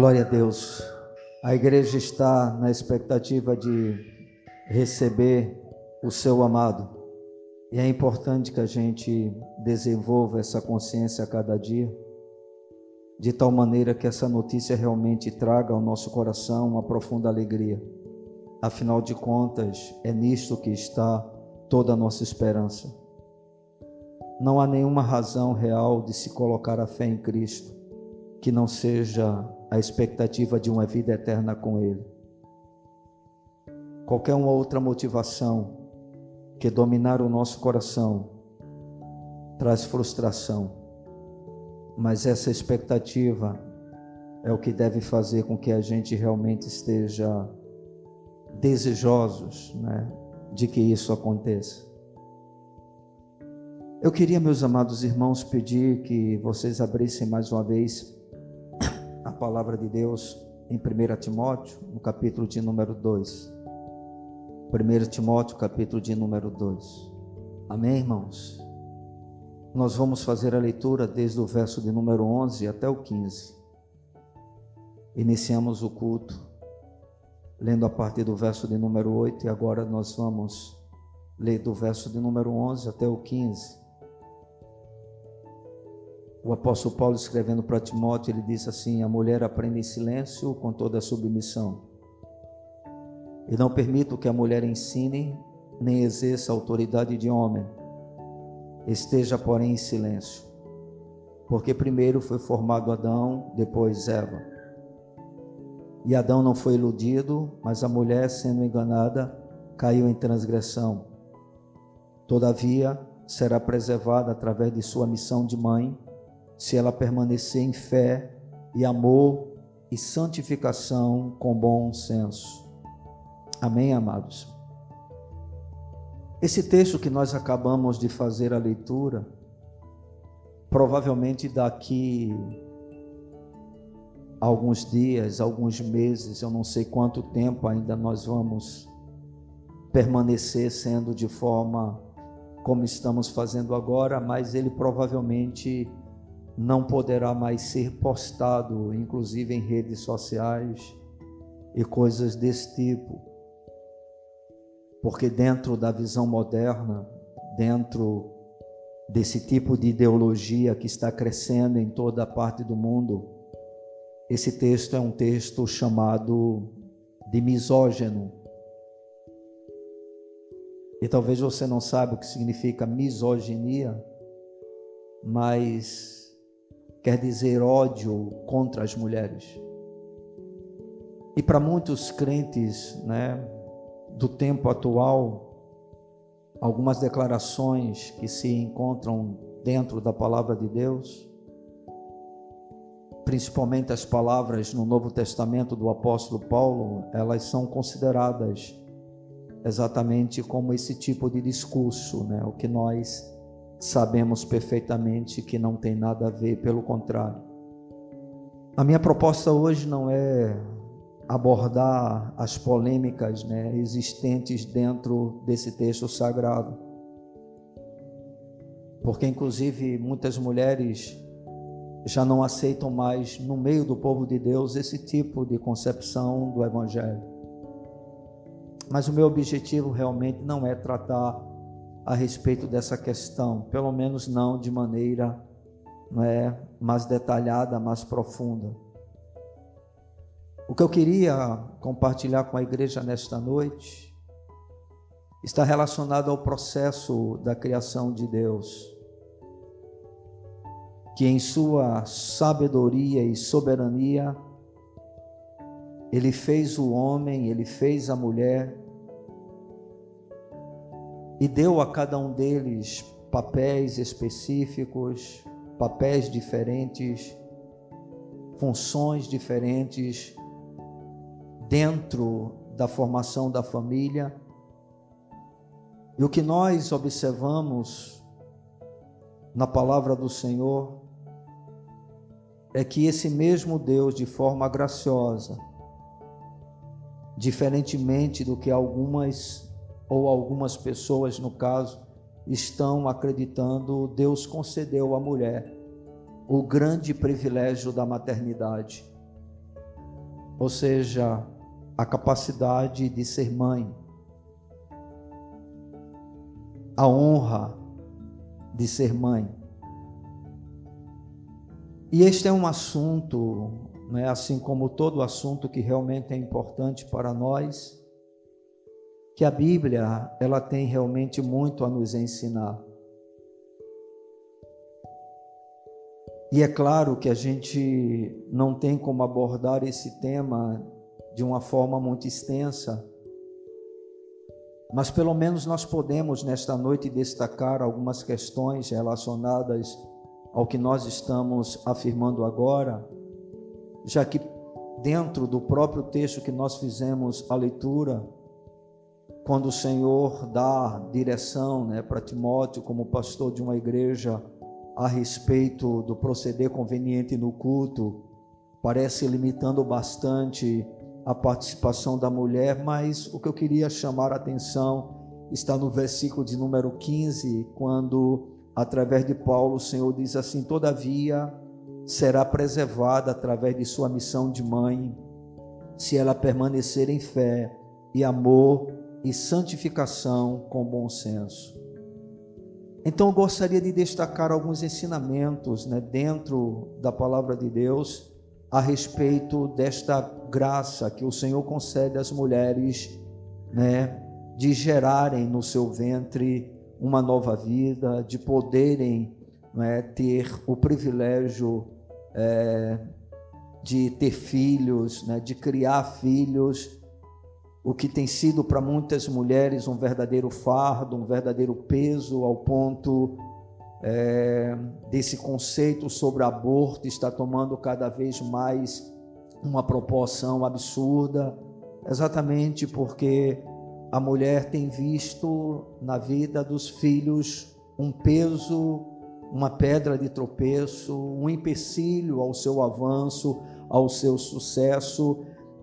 Glória a Deus. A igreja está na expectativa de receber o seu amado. E é importante que a gente desenvolva essa consciência a cada dia, de tal maneira que essa notícia realmente traga ao nosso coração uma profunda alegria. Afinal de contas, é nisto que está toda a nossa esperança. Não há nenhuma razão real de se colocar a fé em Cristo que não seja a expectativa de uma vida eterna com Ele. Qualquer uma outra motivação que dominar o nosso coração traz frustração, mas essa expectativa é o que deve fazer com que a gente realmente esteja desejosos né, de que isso aconteça. Eu queria, meus amados irmãos, pedir que vocês abrissem mais uma vez palavra de Deus em 1 Timóteo, no capítulo de número 2. 1 Timóteo, capítulo de número 2. Amém, irmãos? Nós vamos fazer a leitura desde o verso de número 11 até o 15. Iniciamos o culto lendo a partir do verso de número 8 e agora nós vamos ler do verso de número 11 até o 15. O apóstolo Paulo escrevendo para Timóteo, ele diz assim: A mulher aprende em silêncio com toda a submissão. E não permito que a mulher ensine nem exerça a autoridade de homem. Esteja, porém, em silêncio. Porque primeiro foi formado Adão, depois Eva. E Adão não foi iludido, mas a mulher, sendo enganada, caiu em transgressão. Todavia, será preservada através de sua missão de mãe se ela permanecer em fé e amor e santificação com bom senso. Amém, amados? Esse texto que nós acabamos de fazer a leitura, provavelmente daqui a alguns dias, alguns meses, eu não sei quanto tempo ainda nós vamos permanecer sendo de forma como estamos fazendo agora, mas ele provavelmente não poderá mais ser postado, inclusive em redes sociais e coisas desse tipo. Porque dentro da visão moderna, dentro desse tipo de ideologia que está crescendo em toda a parte do mundo, esse texto é um texto chamado de misógeno. E talvez você não saiba o que significa misoginia, mas quer dizer ódio contra as mulheres. E para muitos crentes, né, do tempo atual, algumas declarações que se encontram dentro da palavra de Deus, principalmente as palavras no Novo Testamento do apóstolo Paulo, elas são consideradas exatamente como esse tipo de discurso, né, o que nós sabemos perfeitamente que não tem nada a ver, pelo contrário. A minha proposta hoje não é abordar as polêmicas né, existentes dentro desse texto sagrado, porque inclusive muitas mulheres já não aceitam mais no meio do povo de Deus esse tipo de concepção do Evangelho. Mas o meu objetivo realmente não é tratar a respeito dessa questão, pelo menos não de maneira é, mais detalhada, mais profunda. O que eu queria compartilhar com a igreja nesta noite está relacionado ao processo da criação de Deus, que em sua sabedoria e soberania, Ele fez o homem, Ele fez a mulher, e deu a cada um deles papéis específicos, papéis diferentes, funções diferentes dentro da formação da família. E o que nós observamos na palavra do Senhor é que esse mesmo Deus, de forma graciosa, diferentemente do que algumas ou algumas pessoas, no caso, estão acreditando, Deus concedeu à mulher o grande privilégio da maternidade. ou seja, a capacidade de ser mãe, a honra de ser mãe. E este é um assunto, né, assim como todo assunto que realmente é importante para nós, que a Bíblia ela tem realmente muito a nos ensinar. E é claro que a gente não tem como abordar esse tema de uma forma muito extensa, mas pelo menos nós podemos nesta noite destacar algumas questões relacionadas ao que nós estamos afirmando agora, já que dentro do próprio texto que nós fizemos a leitura, quando o Senhor dá direção né, para Timóteo, como pastor de uma igreja, a respeito do proceder conveniente no culto, parece limitando bastante a participação da mulher, mas o que eu queria chamar a atenção está no versículo de número 15, quando, através de Paulo, o Senhor diz assim: Todavia será preservada através de sua missão de mãe, se ela permanecer em fé e amor e santificação com bom senso. Então eu gostaria de destacar alguns ensinamentos né, dentro da palavra de Deus a respeito desta graça que o Senhor concede às mulheres, né, de gerarem no seu ventre uma nova vida, de poderem né, ter o privilégio é, de ter filhos, né, de criar filhos o que tem sido para muitas mulheres um verdadeiro fardo, um verdadeiro peso, ao ponto é, desse conceito sobre aborto está tomando cada vez mais uma proporção absurda, exatamente porque a mulher tem visto na vida dos filhos um peso, uma pedra de tropeço, um empecilho ao seu avanço, ao seu sucesso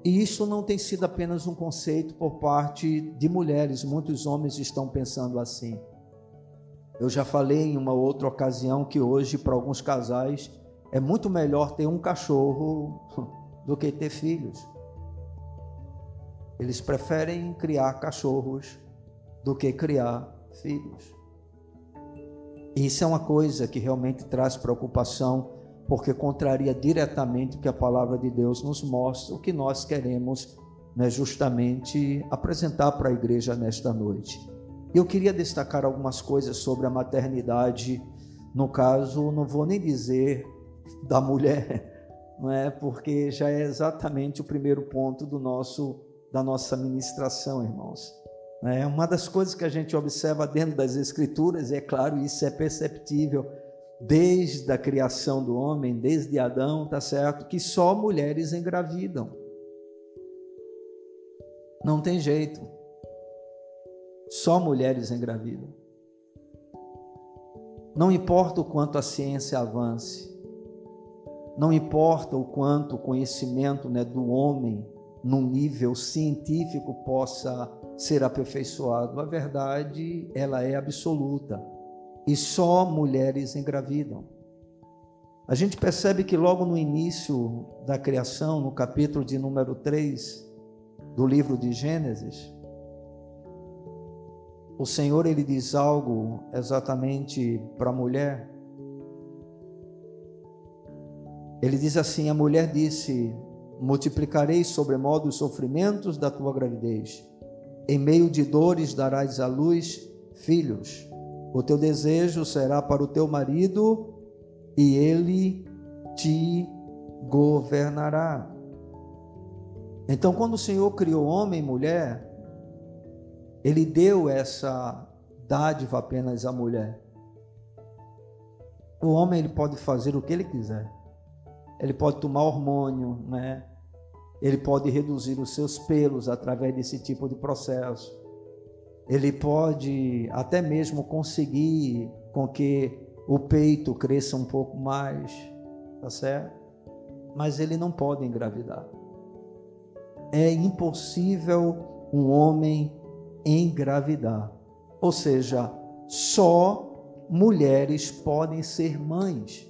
e isso não tem sido apenas um conceito por parte de mulheres, muitos homens estão pensando assim. Eu já falei em uma outra ocasião que hoje, para alguns casais, é muito melhor ter um cachorro do que ter filhos. Eles preferem criar cachorros do que criar filhos. E isso é uma coisa que realmente traz preocupação porque contraria diretamente o que a palavra de Deus nos mostra, o que nós queremos né, justamente apresentar para a igreja nesta noite. Eu queria destacar algumas coisas sobre a maternidade, no caso, não vou nem dizer da mulher, não é? Porque já é exatamente o primeiro ponto do nosso da nossa ministração, irmãos. É uma das coisas que a gente observa dentro das escrituras, e é claro, isso é perceptível desde a criação do homem, desde Adão, tá certo? Que só mulheres engravidam. Não tem jeito. Só mulheres engravidam. Não importa o quanto a ciência avance, não importa o quanto o conhecimento né, do homem num nível científico possa ser aperfeiçoado, a verdade ela é absoluta e só mulheres engravidam. A gente percebe que logo no início da criação, no capítulo de número 3 do livro de Gênesis, o Senhor ele diz algo exatamente para a mulher. Ele diz assim: A mulher disse: Multiplicarei sobremodo os sofrimentos da tua gravidez, em meio de dores darás à luz filhos. O teu desejo será para o teu marido e ele te governará. Então, quando o Senhor criou homem e mulher, ele deu essa dádiva apenas à mulher. O homem ele pode fazer o que ele quiser. Ele pode tomar hormônio, né? Ele pode reduzir os seus pelos através desse tipo de processo ele pode até mesmo conseguir com que o peito cresça um pouco mais, tá certo? Mas ele não pode engravidar. É impossível um homem engravidar. Ou seja, só mulheres podem ser mães.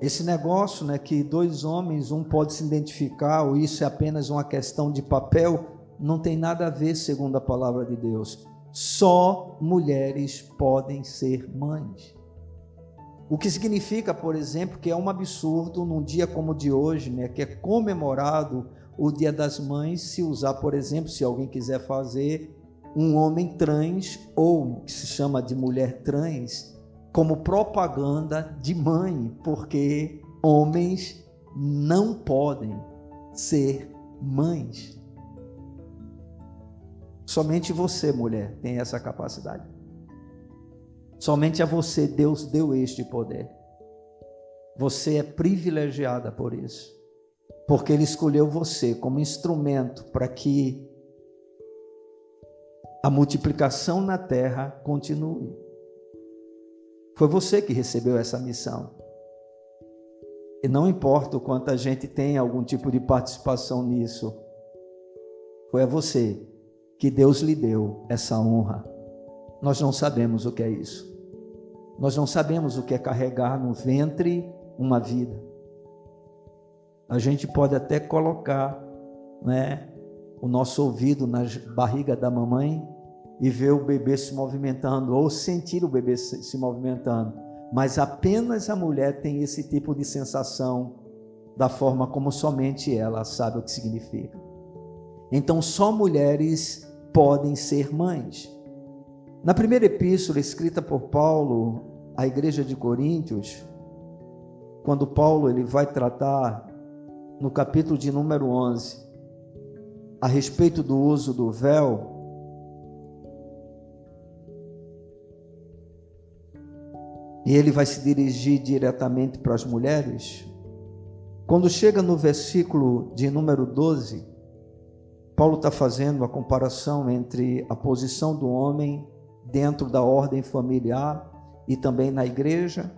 Esse negócio, né, que dois homens, um pode se identificar, ou isso é apenas uma questão de papel, não tem nada a ver, segundo a palavra de Deus. Só mulheres podem ser mães. O que significa, por exemplo, que é um absurdo num dia como o de hoje, né, que é comemorado o Dia das Mães, se usar, por exemplo, se alguém quiser fazer um homem trans ou que se chama de mulher trans, como propaganda de mãe, porque homens não podem ser mães. Somente você, mulher, tem essa capacidade. Somente a você Deus deu este poder. Você é privilegiada por isso. Porque Ele escolheu você como instrumento para que a multiplicação na terra continue. Foi você que recebeu essa missão. E não importa o quanto a gente tem algum tipo de participação nisso, foi a você que Deus lhe deu essa honra. Nós não sabemos o que é isso. Nós não sabemos o que é carregar no ventre uma vida. A gente pode até colocar, né, o nosso ouvido na barriga da mamãe e ver o bebê se movimentando ou sentir o bebê se movimentando, mas apenas a mulher tem esse tipo de sensação da forma como somente ela sabe o que significa. Então só mulheres podem ser mães. Na primeira epístola escrita por Paulo à igreja de Coríntios, quando Paulo ele vai tratar no capítulo de número 11 a respeito do uso do véu, e ele vai se dirigir diretamente para as mulheres. Quando chega no versículo de número 12, Paulo está fazendo a comparação entre a posição do homem dentro da ordem familiar e também na igreja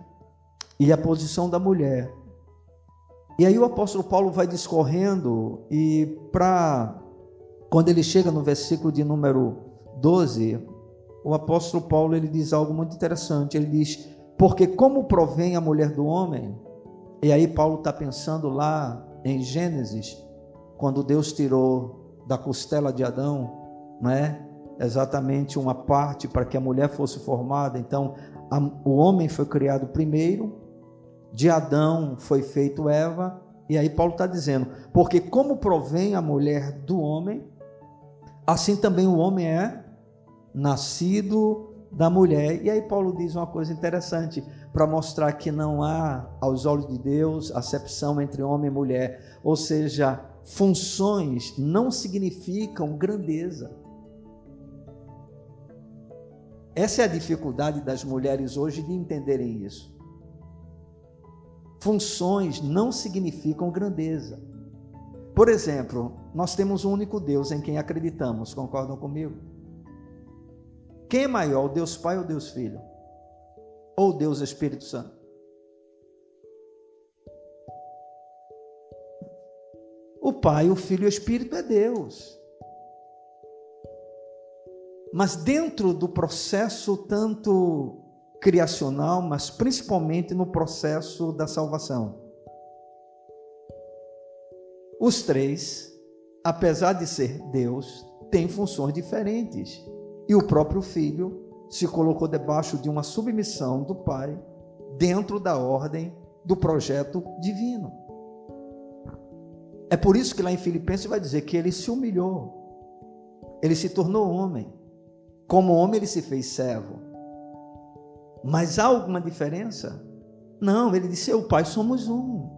e a posição da mulher. E aí o apóstolo Paulo vai discorrendo e para quando ele chega no versículo de número 12, o apóstolo Paulo ele diz algo muito interessante. Ele diz: porque como provém a mulher do homem, e aí Paulo está pensando lá em Gênesis, quando Deus tirou da costela de Adão, não é? Exatamente uma parte para que a mulher fosse formada. Então, a, o homem foi criado primeiro, de Adão foi feito Eva, e aí Paulo está dizendo: porque como provém a mulher do homem, assim também o homem é nascido da mulher. E aí Paulo diz uma coisa interessante para mostrar que não há aos olhos de Deus acepção entre homem e mulher, ou seja, funções não significam grandeza. Essa é a dificuldade das mulheres hoje de entenderem isso. Funções não significam grandeza. Por exemplo, nós temos um único Deus em quem acreditamos, concordam comigo? Quem é maior, Deus Pai ou Deus Filho? Ou Deus Espírito Santo? O Pai, o Filho e o Espírito é Deus. Mas dentro do processo tanto criacional, mas principalmente no processo da salvação. Os três, apesar de ser Deus, têm funções diferentes. E o próprio filho se colocou debaixo de uma submissão do pai, dentro da ordem do projeto divino. É por isso que lá em Filipenses vai dizer que ele se humilhou, ele se tornou homem. Como homem, ele se fez servo. Mas há alguma diferença? Não, ele disse: Eu, Pai, somos um.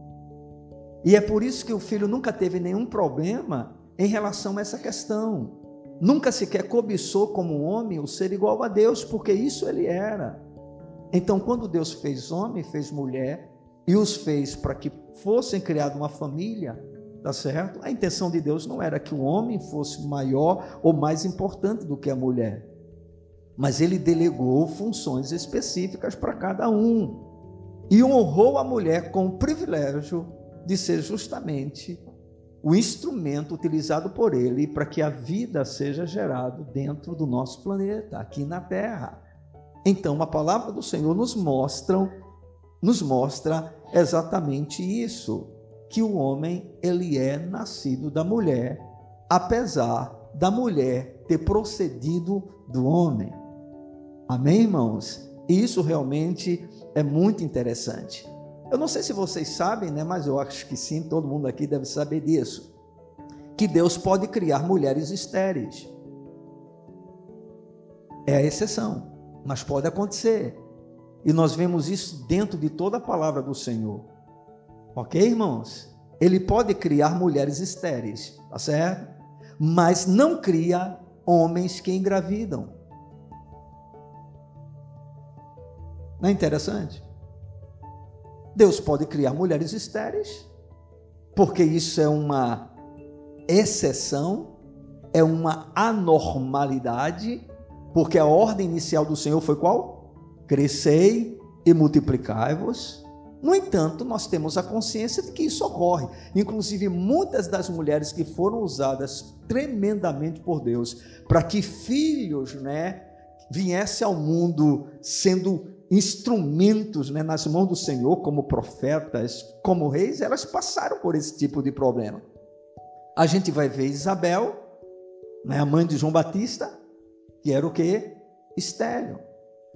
E é por isso que o filho nunca teve nenhum problema em relação a essa questão. Nunca sequer cobiçou como homem o ser igual a Deus, porque isso ele era. Então, quando Deus fez homem, fez mulher e os fez para que fossem criados uma família, tá certo? A intenção de Deus não era que o homem fosse maior ou mais importante do que a mulher, mas ele delegou funções específicas para cada um e honrou a mulher com o privilégio de ser justamente o instrumento utilizado por ele para que a vida seja gerada dentro do nosso planeta, aqui na Terra. Então, a palavra do Senhor nos mostra nos mostra exatamente isso, que o homem ele é nascido da mulher, apesar da mulher ter procedido do homem. Amém, irmãos? Isso realmente é muito interessante. Eu não sei se vocês sabem, né, mas eu acho que sim, todo mundo aqui deve saber disso. Que Deus pode criar mulheres estéreis. É a exceção, mas pode acontecer. E nós vemos isso dentro de toda a palavra do Senhor. Ok, irmãos? Ele pode criar mulheres estéreis, tá certo? Mas não cria homens que engravidam. Não é interessante? Deus pode criar mulheres estéreis, porque isso é uma exceção, é uma anormalidade, porque a ordem inicial do Senhor foi qual? Crescei e multiplicai-vos. No entanto, nós temos a consciência de que isso ocorre. Inclusive, muitas das mulheres que foram usadas tremendamente por Deus para que filhos, né, viessem ao mundo sendo instrumentos né, nas mãos do Senhor, como profetas, como reis, elas passaram por esse tipo de problema. A gente vai ver Isabel, né, a mãe de João Batista, que era o que? Estéreo.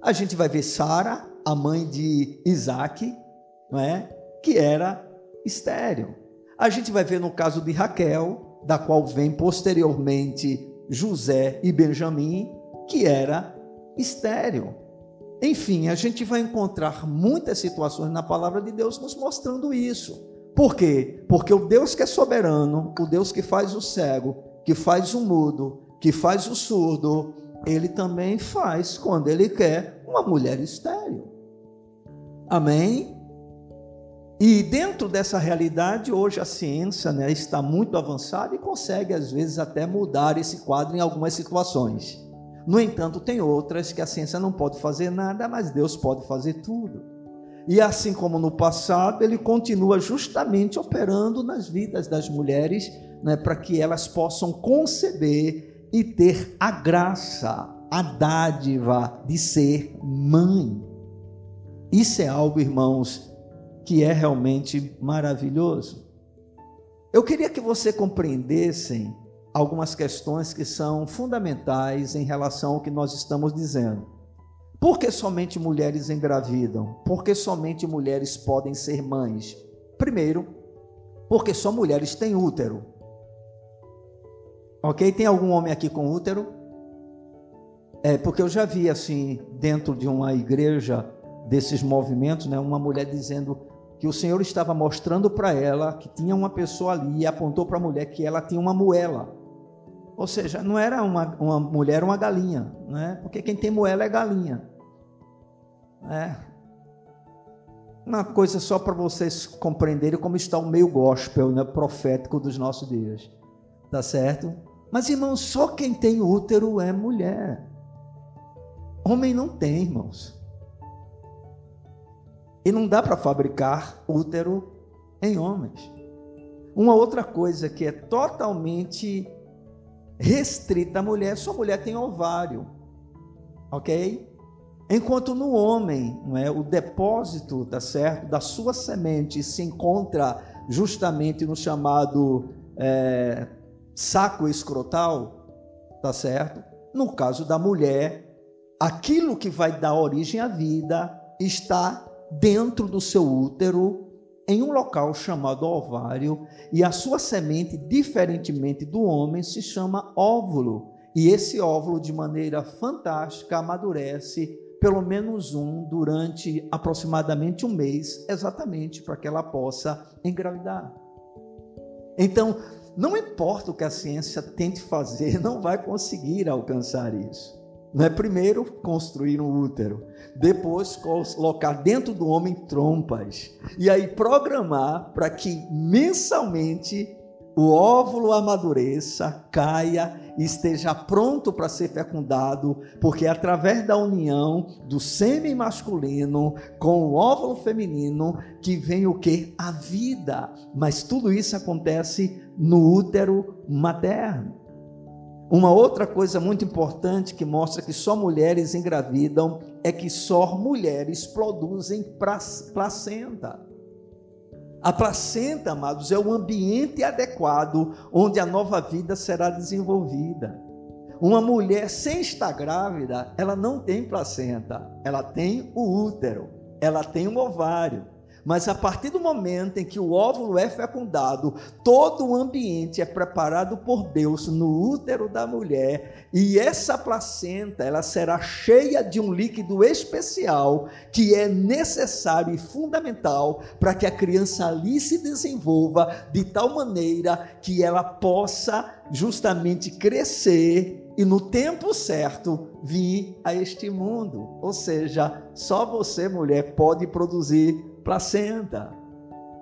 A gente vai ver Sara, a mãe de Isaac, não é? que era estéreo. A gente vai ver no caso de Raquel, da qual vem posteriormente José e Benjamim, que era estéreo. Enfim, a gente vai encontrar muitas situações na palavra de Deus nos mostrando isso. Por quê? Porque o Deus que é soberano, o Deus que faz o cego, que faz o mudo, que faz o surdo, ele também faz, quando ele quer, uma mulher estéril. Amém? E dentro dessa realidade, hoje a ciência né, está muito avançada e consegue, às vezes, até mudar esse quadro em algumas situações. No entanto, tem outras que a ciência não pode fazer nada, mas Deus pode fazer tudo. E assim como no passado, ele continua justamente operando nas vidas das mulheres, né, para que elas possam conceber e ter a graça, a dádiva de ser mãe. Isso é algo, irmãos, que é realmente maravilhoso. Eu queria que você compreendessem algumas questões que são fundamentais em relação ao que nós estamos dizendo. Por que somente mulheres engravidam? Por que somente mulheres podem ser mães? Primeiro, porque só mulheres têm útero. Ok? Tem algum homem aqui com útero? É, porque eu já vi assim, dentro de uma igreja desses movimentos, né, uma mulher dizendo que o Senhor estava mostrando para ela que tinha uma pessoa ali e apontou para a mulher que ela tinha uma moela. Ou seja, não era uma, uma mulher, uma galinha, né? porque quem tem moela é galinha. É. Uma coisa só para vocês compreenderem como está o meio gospel, né, profético dos nossos dias. Tá certo? Mas, irmãos, só quem tem útero é mulher. Homem não tem, irmãos. E não dá para fabricar útero em homens. Uma outra coisa que é totalmente restrita à mulher, sua mulher tem ovário, ok? Enquanto no homem, não é, o depósito, tá certo, da sua semente se encontra justamente no chamado é, saco escrotal, tá certo? No caso da mulher, aquilo que vai dar origem à vida está dentro do seu útero, em um local chamado ovário, e a sua semente, diferentemente do homem, se chama óvulo. E esse óvulo, de maneira fantástica, amadurece pelo menos um durante aproximadamente um mês, exatamente para que ela possa engravidar. Então, não importa o que a ciência tente fazer, não vai conseguir alcançar isso. Não é primeiro construir um útero, depois colocar dentro do homem trompas e aí programar para que mensalmente o óvulo amadureça, caia e esteja pronto para ser fecundado, porque é através da união do sêmen masculino com o óvulo feminino que vem o que? A vida. Mas tudo isso acontece no útero materno. Uma outra coisa muito importante que mostra que só mulheres engravidam é que só mulheres produzem placenta. A placenta, amados, é o ambiente adequado onde a nova vida será desenvolvida. Uma mulher sem estar grávida, ela não tem placenta, ela tem o útero, ela tem o ovário. Mas a partir do momento em que o óvulo é fecundado, todo o ambiente é preparado por Deus no útero da mulher, e essa placenta, ela será cheia de um líquido especial que é necessário e fundamental para que a criança ali se desenvolva de tal maneira que ela possa justamente crescer e no tempo certo vir a este mundo. Ou seja, só você, mulher, pode produzir placenta,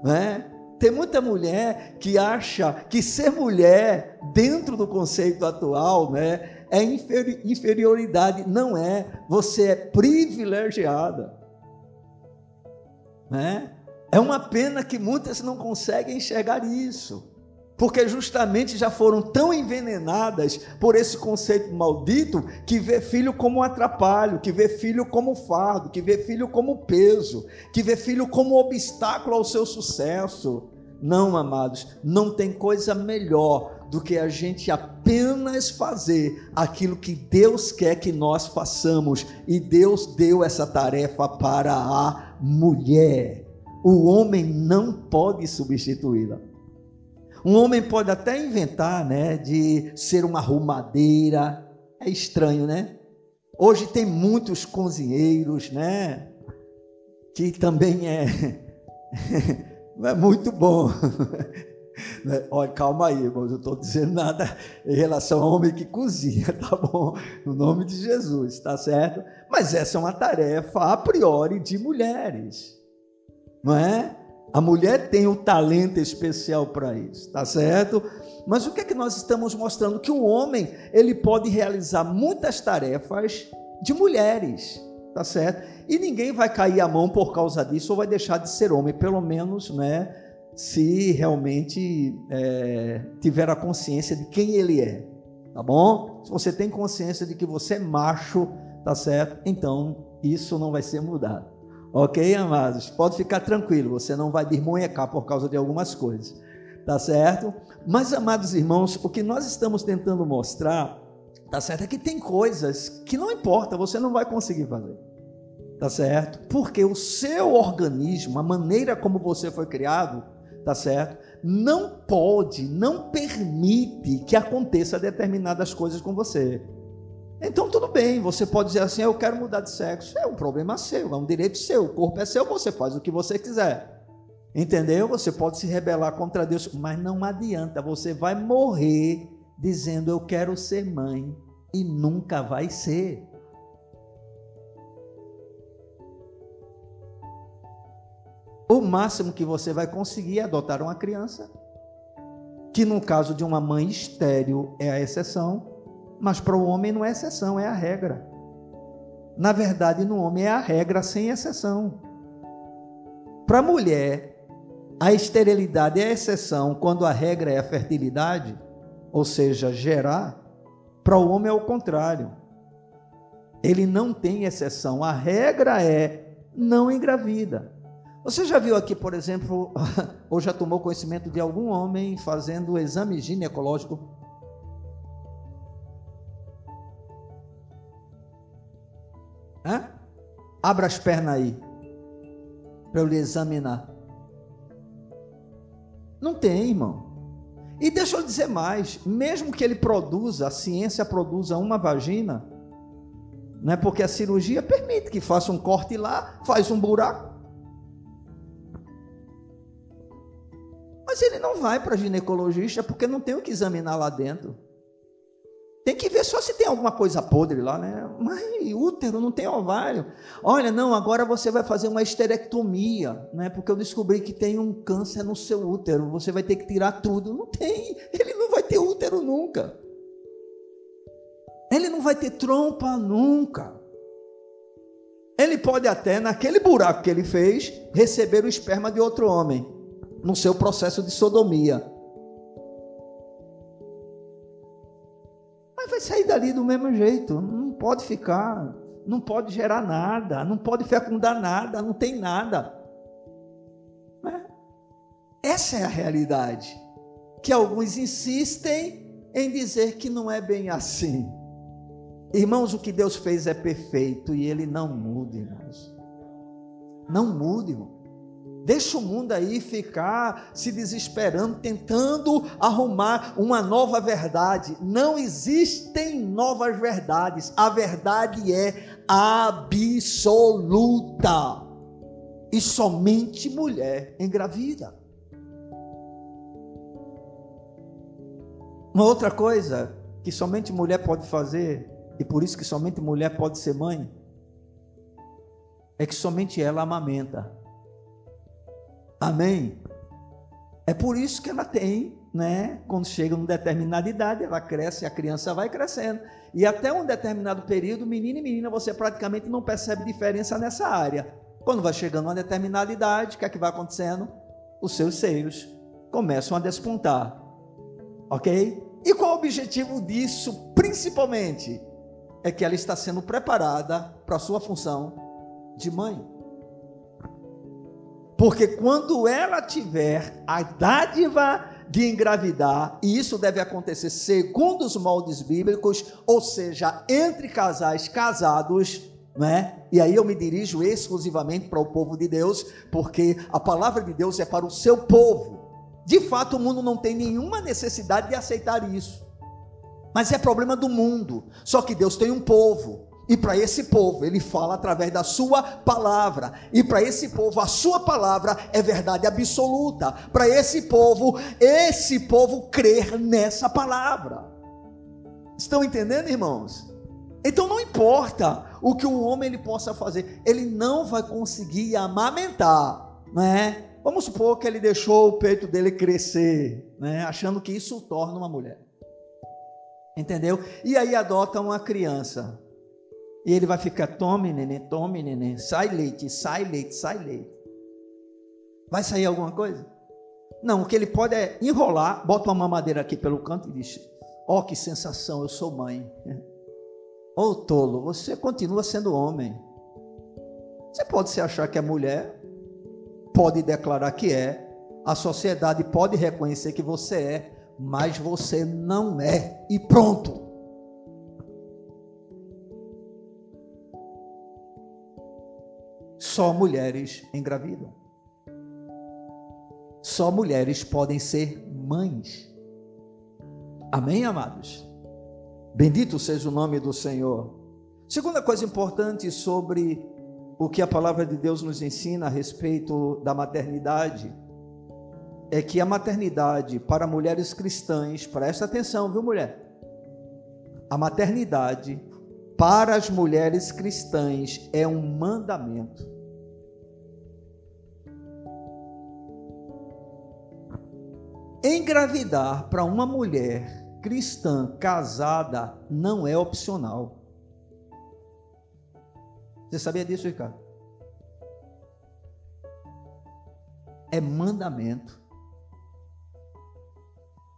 né? Tem muita mulher que acha que ser mulher, dentro do conceito atual, né, é inferioridade. Não é. Você é privilegiada. Né? É uma pena que muitas não conseguem enxergar isso porque justamente já foram tão envenenadas por esse conceito maldito que vê filho como um atrapalho, que vê filho como fardo, que vê filho como peso, que vê filho como obstáculo ao seu sucesso. Não, amados, não tem coisa melhor do que a gente apenas fazer aquilo que Deus quer que nós façamos, e Deus deu essa tarefa para a mulher. O homem não pode substituí-la. Um homem pode até inventar, né, de ser uma arrumadeira. É estranho, né? Hoje tem muitos cozinheiros, né? Que também é, é muito bom. Né? Olha, calma aí, irmãos, eu estou dizendo nada em relação ao homem que cozinha, tá bom? No nome de Jesus, tá certo? Mas essa é uma tarefa a priori de mulheres, não é? A mulher tem um talento especial para isso, tá certo? Mas o que é que nós estamos mostrando? Que o homem, ele pode realizar muitas tarefas de mulheres, tá certo? E ninguém vai cair a mão por causa disso ou vai deixar de ser homem, pelo menos, né? Se realmente é, tiver a consciência de quem ele é, tá bom? Se você tem consciência de que você é macho, tá certo? Então isso não vai ser mudado. Ok, amados? Pode ficar tranquilo, você não vai desmonhecar por causa de algumas coisas, tá certo? Mas, amados irmãos, o que nós estamos tentando mostrar, tá certo? É que tem coisas que não importa, você não vai conseguir fazer, tá certo? Porque o seu organismo, a maneira como você foi criado, tá certo? Não pode, não permite que aconteça determinadas coisas com você. Então tudo bem, você pode dizer assim, eu quero mudar de sexo. É um problema seu, é um direito seu, o corpo é seu, você faz o que você quiser. Entendeu? Você pode se rebelar contra Deus, mas não adianta, você vai morrer dizendo eu quero ser mãe e nunca vai ser. O máximo que você vai conseguir é adotar uma criança, que no caso de uma mãe estéril é a exceção, mas para o homem não é exceção, é a regra. Na verdade, no homem é a regra sem exceção. Para a mulher, a esterilidade é a exceção quando a regra é a fertilidade, ou seja, gerar. Para o homem é o contrário. Ele não tem exceção. A regra é não engravida. Você já viu aqui, por exemplo, ou já tomou conhecimento de algum homem fazendo exame ginecológico Hã? Abra as pernas aí. Para eu lhe examinar. Não tem, irmão. E deixa eu dizer mais: mesmo que ele produza, a ciência produza uma vagina, não é porque a cirurgia permite que faça um corte lá, faz um buraco. Mas ele não vai para ginecologista porque não tem o que examinar lá dentro. Tem que ver só se tem alguma coisa podre lá, né? Mas útero não tem ovário. Olha, não, agora você vai fazer uma esterectomia, né? Porque eu descobri que tem um câncer no seu útero. Você vai ter que tirar tudo. Não tem. Ele não vai ter útero nunca. Ele não vai ter trompa nunca. Ele pode até, naquele buraco que ele fez, receber o esperma de outro homem, no seu processo de sodomia. Dali do mesmo jeito. Não pode ficar, não pode gerar nada, não pode fecundar nada, não tem nada. Essa é a realidade. Que alguns insistem em dizer que não é bem assim. Irmãos, o que Deus fez é perfeito e ele não muda, irmãos. Não muda, irmão. Deixa o mundo aí ficar se desesperando, tentando arrumar uma nova verdade. Não existem novas verdades. A verdade é absoluta. E somente mulher engravida. Uma outra coisa que somente mulher pode fazer, e por isso que somente mulher pode ser mãe, é que somente ela amamenta. Amém? É por isso que ela tem, né? Quando chega uma determinada idade, ela cresce, a criança vai crescendo. E até um determinado período, menino e menina, você praticamente não percebe diferença nessa área. Quando vai chegando uma determinada idade, o que é que vai acontecendo? Os seus seios começam a despontar. Ok? E qual o objetivo disso, principalmente? É que ela está sendo preparada para a sua função de mãe. Porque quando ela tiver a dádiva de engravidar, e isso deve acontecer segundo os moldes bíblicos, ou seja, entre casais casados, né? E aí eu me dirijo exclusivamente para o povo de Deus, porque a palavra de Deus é para o seu povo. De fato, o mundo não tem nenhuma necessidade de aceitar isso. Mas é problema do mundo. Só que Deus tem um povo. E para esse povo, ele fala através da sua palavra. E para esse povo, a sua palavra é verdade absoluta. Para esse povo, esse povo crer nessa palavra. Estão entendendo, irmãos? Então não importa o que o homem ele possa fazer, ele não vai conseguir amamentar, não é? Vamos supor que ele deixou o peito dele crescer, né, achando que isso o torna uma mulher. Entendeu? E aí adota uma criança. E ele vai ficar, tome, neném, tome, neném, sai leite, sai leite, sai leite. Vai sair alguma coisa? Não, o que ele pode é enrolar, bota uma mamadeira aqui pelo canto e diz: oh, que sensação, eu sou mãe. Oh, tolo, você continua sendo homem. Você pode se achar que é mulher, pode declarar que é, a sociedade pode reconhecer que você é, mas você não é, e pronto. Só mulheres engravidam. Só mulheres podem ser mães. Amém, amados? Bendito seja o nome do Senhor. Segunda coisa importante sobre o que a palavra de Deus nos ensina a respeito da maternidade é que a maternidade para mulheres cristãs, presta atenção, viu, mulher? A maternidade para as mulheres cristãs é um mandamento. Engravidar para uma mulher cristã casada não é opcional. Você sabia disso, Ricardo? É mandamento.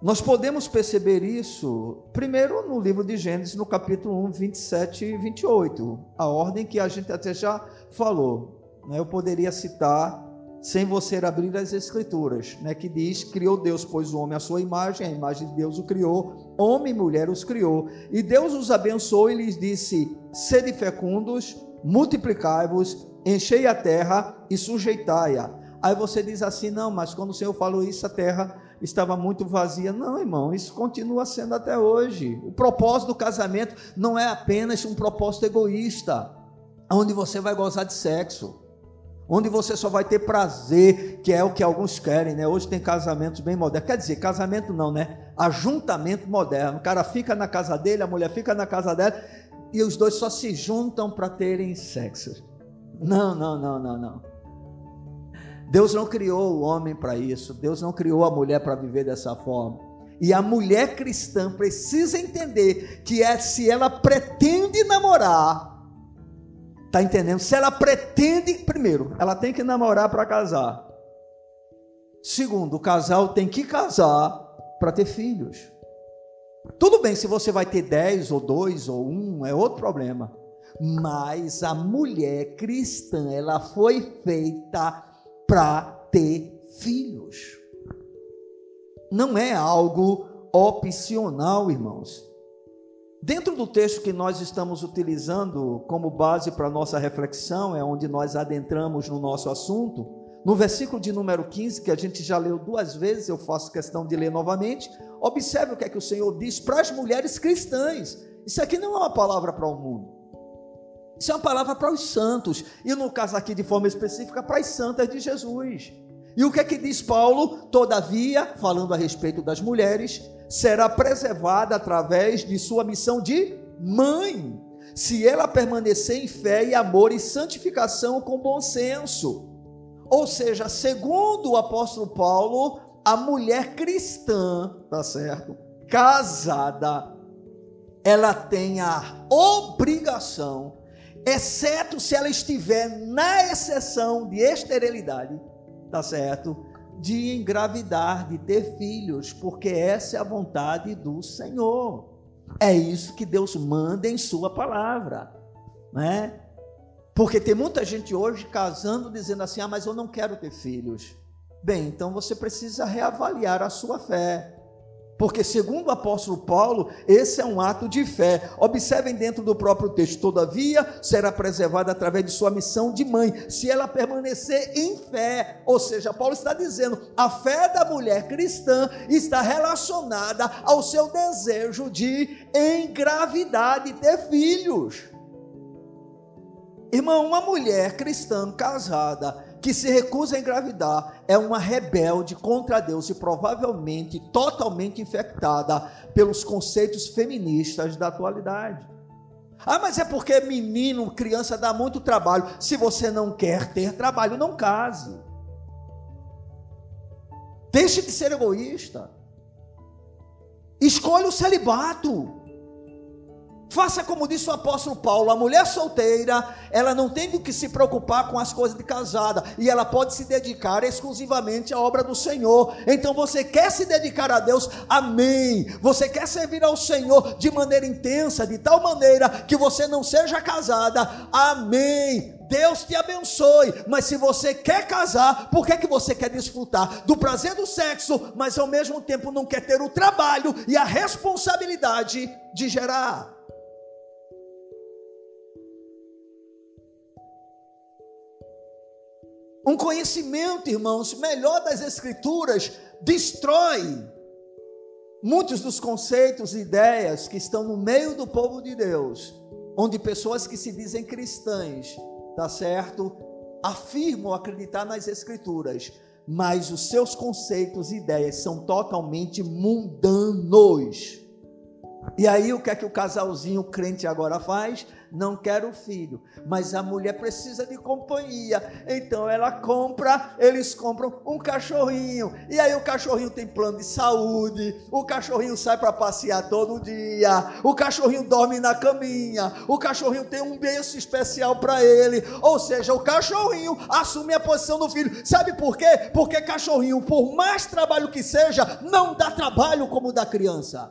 Nós podemos perceber isso, primeiro no livro de Gênesis, no capítulo 1, 27 e 28, a ordem que a gente até já falou. Né? Eu poderia citar, sem você abrir as Escrituras, né? que diz: Criou Deus, pois o homem à sua imagem, a imagem de Deus o criou, homem e mulher os criou, e Deus os abençoou e lhes disse: Sede fecundos, multiplicai-vos, enchei a terra e sujeitai-a. Aí você diz assim: não, mas quando o Senhor falou isso, a terra estava muito vazia. Não, irmão, isso continua sendo até hoje. O propósito do casamento não é apenas um propósito egoísta, onde você vai gozar de sexo, onde você só vai ter prazer, que é o que alguns querem, né? Hoje tem casamentos bem modernos. Quer dizer, casamento não, né? Ajuntamento moderno. O cara fica na casa dele, a mulher fica na casa dela e os dois só se juntam para terem sexo. Não, não, não, não, não. Deus não criou o homem para isso. Deus não criou a mulher para viver dessa forma. E a mulher cristã precisa entender que é se ela pretende namorar, tá entendendo? Se ela pretende, primeiro, ela tem que namorar para casar. Segundo, o casal tem que casar para ter filhos. Tudo bem, se você vai ter dez ou dois ou um, é outro problema. Mas a mulher cristã, ela foi feita para ter filhos. Não é algo opcional, irmãos. Dentro do texto que nós estamos utilizando como base para nossa reflexão, é onde nós adentramos no nosso assunto, no versículo de número 15, que a gente já leu duas vezes, eu faço questão de ler novamente, observe o que é que o Senhor diz para as mulheres cristãs. Isso aqui não é uma palavra para o mundo. Isso é uma palavra para os santos, e no caso aqui de forma específica para as santas de Jesus. E o que é que diz Paulo? Todavia, falando a respeito das mulheres, será preservada através de sua missão de mãe, se ela permanecer em fé e amor e santificação com bom senso. Ou seja, segundo o apóstolo Paulo, a mulher cristã, tá certo? Casada, ela tem a obrigação, exceto se ela estiver na exceção de esterilidade, tá certo? de engravidar, de ter filhos, porque essa é a vontade do Senhor. É isso que Deus manda em Sua palavra, né? Porque tem muita gente hoje casando dizendo assim: ah, mas eu não quero ter filhos. Bem, então você precisa reavaliar a sua fé. Porque, segundo o apóstolo Paulo, esse é um ato de fé. Observem dentro do próprio texto: todavia será preservada através de sua missão de mãe, se ela permanecer em fé. Ou seja, Paulo está dizendo: a fé da mulher cristã está relacionada ao seu desejo de engravidar, de ter filhos. Irmão, uma mulher cristã casada que se recusa a engravidar é uma rebelde contra Deus e provavelmente totalmente infectada pelos conceitos feministas da atualidade. Ah, mas é porque menino, criança dá muito trabalho. Se você não quer ter trabalho, não case. Deixe de ser egoísta. Escolha o celibato. Faça como disse o apóstolo Paulo: a mulher solteira, ela não tem do que se preocupar com as coisas de casada, e ela pode se dedicar exclusivamente à obra do Senhor. Então você quer se dedicar a Deus, amém. Você quer servir ao Senhor de maneira intensa, de tal maneira que você não seja casada, amém. Deus te abençoe, mas se você quer casar, por que, que você quer desfrutar do prazer do sexo, mas ao mesmo tempo não quer ter o trabalho e a responsabilidade de gerar? Um conhecimento, irmãos, melhor das Escrituras destrói muitos dos conceitos e ideias que estão no meio do povo de Deus, onde pessoas que se dizem cristãs, tá certo? Afirmam acreditar nas Escrituras, mas os seus conceitos e ideias são totalmente mundanos. E aí o que é que o casalzinho crente agora faz? Não quero filho, mas a mulher precisa de companhia. Então ela compra, eles compram um cachorrinho. E aí o cachorrinho tem plano de saúde, o cachorrinho sai para passear todo dia, o cachorrinho dorme na caminha, o cachorrinho tem um berço especial para ele. Ou seja, o cachorrinho assume a posição do filho. Sabe por quê? Porque cachorrinho, por mais trabalho que seja, não dá trabalho como da criança.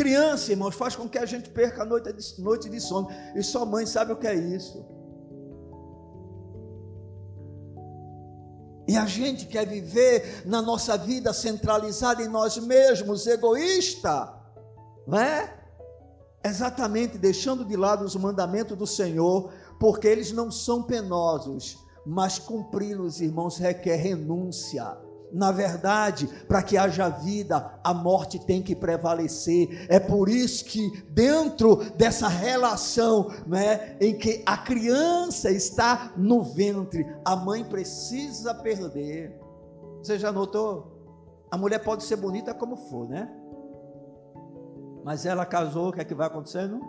Criança, irmãos, faz com que a gente perca a noite de, noite de sono. E sua mãe sabe o que é isso. E a gente quer viver na nossa vida centralizada em nós mesmos, egoísta, não é? Exatamente deixando de lado os mandamentos do Senhor, porque eles não são penosos, mas cumpri-los, irmãos, requer renúncia. Na verdade, para que haja vida, a morte tem que prevalecer. É por isso que, dentro dessa relação né, em que a criança está no ventre, a mãe precisa perder. Você já notou? A mulher pode ser bonita como for, né? Mas ela casou, o que é que vai acontecendo?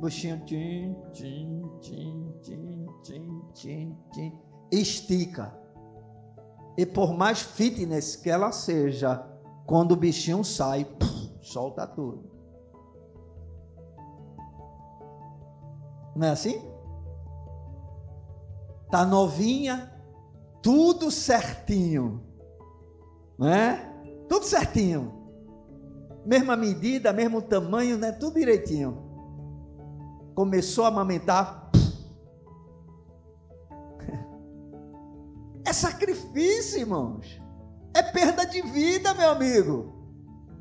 Buchinho, tim, tim, tim, tim, tim, tim, tim, estica e por mais fitness que ela seja, quando o bichinho sai, puf, solta tudo. Não é assim? Tá novinha, tudo certinho. Não é? Tudo certinho. mesma medida, mesmo tamanho, né? Tudo direitinho. Começou a amamentar. É sacrifício, irmãos. É perda de vida, meu amigo.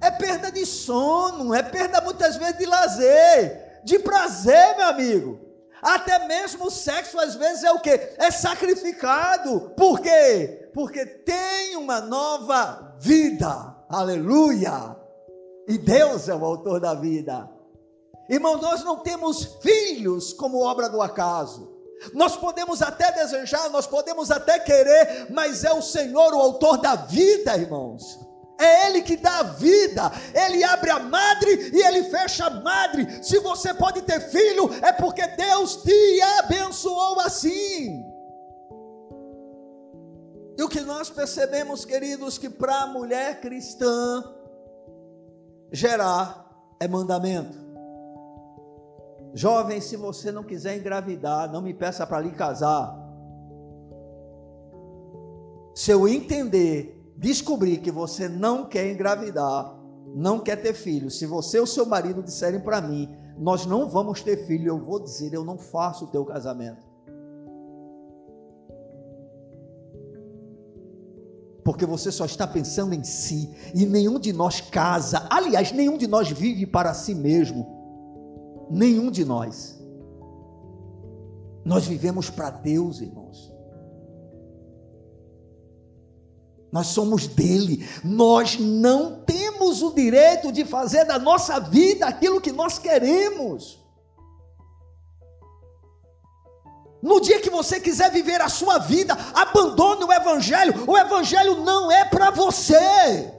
É perda de sono, é perda muitas vezes de lazer, de prazer, meu amigo. Até mesmo o sexo às vezes é o que? É sacrificado. Por quê? Porque tem uma nova vida. Aleluia! E Deus é o autor da vida. Irmão, nós não temos filhos como obra do acaso. Nós podemos até desejar, nós podemos até querer, mas é o Senhor o autor da vida, irmãos. É Ele que dá a vida, Ele abre a madre e Ele fecha a madre. Se você pode ter filho, é porque Deus te abençoou assim. E o que nós percebemos, queridos, que para a mulher cristã, gerar é mandamento. Jovem, se você não quiser engravidar, não me peça para lhe casar. Se eu entender, descobrir que você não quer engravidar, não quer ter filho, se você e o seu marido disserem para mim, nós não vamos ter filho, eu vou dizer, eu não faço o teu casamento. porque você só está pensando em si e nenhum de nós casa. Aliás, nenhum de nós vive para si mesmo. Nenhum de nós. Nós vivemos para Deus, irmãos. Nós somos dele. Nós não temos o direito de fazer da nossa vida aquilo que nós queremos. No dia que você quiser viver a sua vida, abandone o Evangelho. O Evangelho não é para você.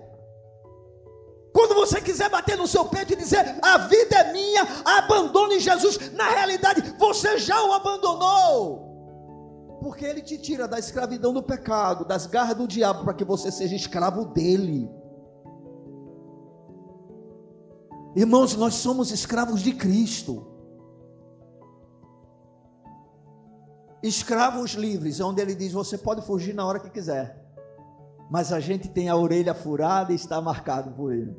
Quando você quiser bater no seu peito e dizer, a vida é minha, abandone Jesus. Na realidade, você já o abandonou. Porque ele te tira da escravidão do pecado, das garras do diabo, para que você seja escravo dele. Irmãos, nós somos escravos de Cristo. escravos livres, onde ele diz: você pode fugir na hora que quiser, mas a gente tem a orelha furada e está marcado por ele.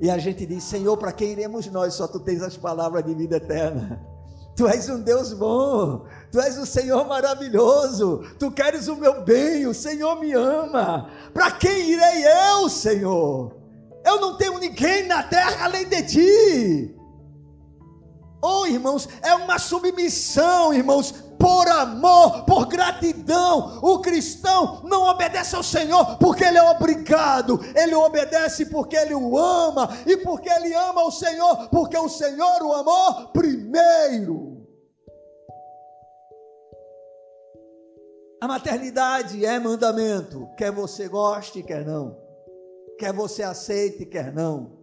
E a gente diz: Senhor, para quem iremos nós? Só tu tens as palavras de vida eterna. Tu és um Deus bom, tu és um Senhor maravilhoso, tu queres o meu bem, o Senhor me ama. Para quem irei eu, Senhor? Eu não tenho ninguém na terra além de ti. Oh, irmãos, é uma submissão, irmãos, por amor, por gratidão. O cristão não obedece ao Senhor porque ele é obrigado, ele obedece porque ele o ama e porque ele ama o Senhor, porque o Senhor o amou primeiro. A maternidade é mandamento, quer você goste, quer não, quer você aceite, quer não.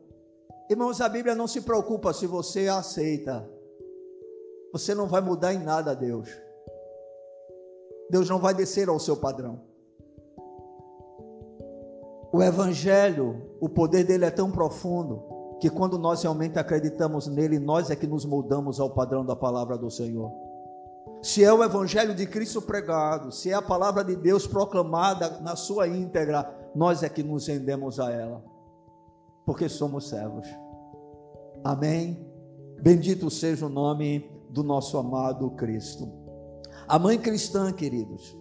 Irmãos, a Bíblia não se preocupa se você aceita. Você não vai mudar em nada a Deus. Deus não vai descer ao seu padrão. O Evangelho, o poder dele é tão profundo que quando nós realmente acreditamos nele, nós é que nos moldamos ao padrão da palavra do Senhor. Se é o Evangelho de Cristo pregado, se é a palavra de Deus proclamada na sua íntegra, nós é que nos rendemos a ela porque somos servos. Amém? Bendito seja o nome do nosso amado Cristo. A mãe cristã, queridos,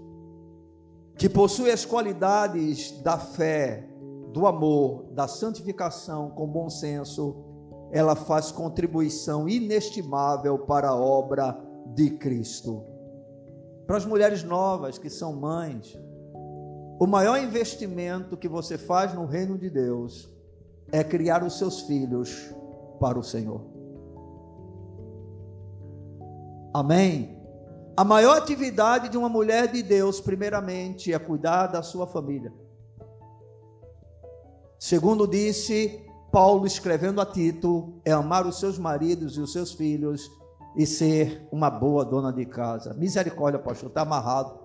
que possui as qualidades da fé, do amor, da santificação com bom senso, ela faz contribuição inestimável para a obra de Cristo. Para as mulheres novas que são mães, o maior investimento que você faz no reino de Deus é criar os seus filhos para o Senhor. Amém? A maior atividade de uma mulher de Deus, primeiramente, é cuidar da sua família. Segundo disse Paulo, escrevendo a Tito, é amar os seus maridos e os seus filhos e ser uma boa dona de casa. Misericórdia, pastor, está amarrado.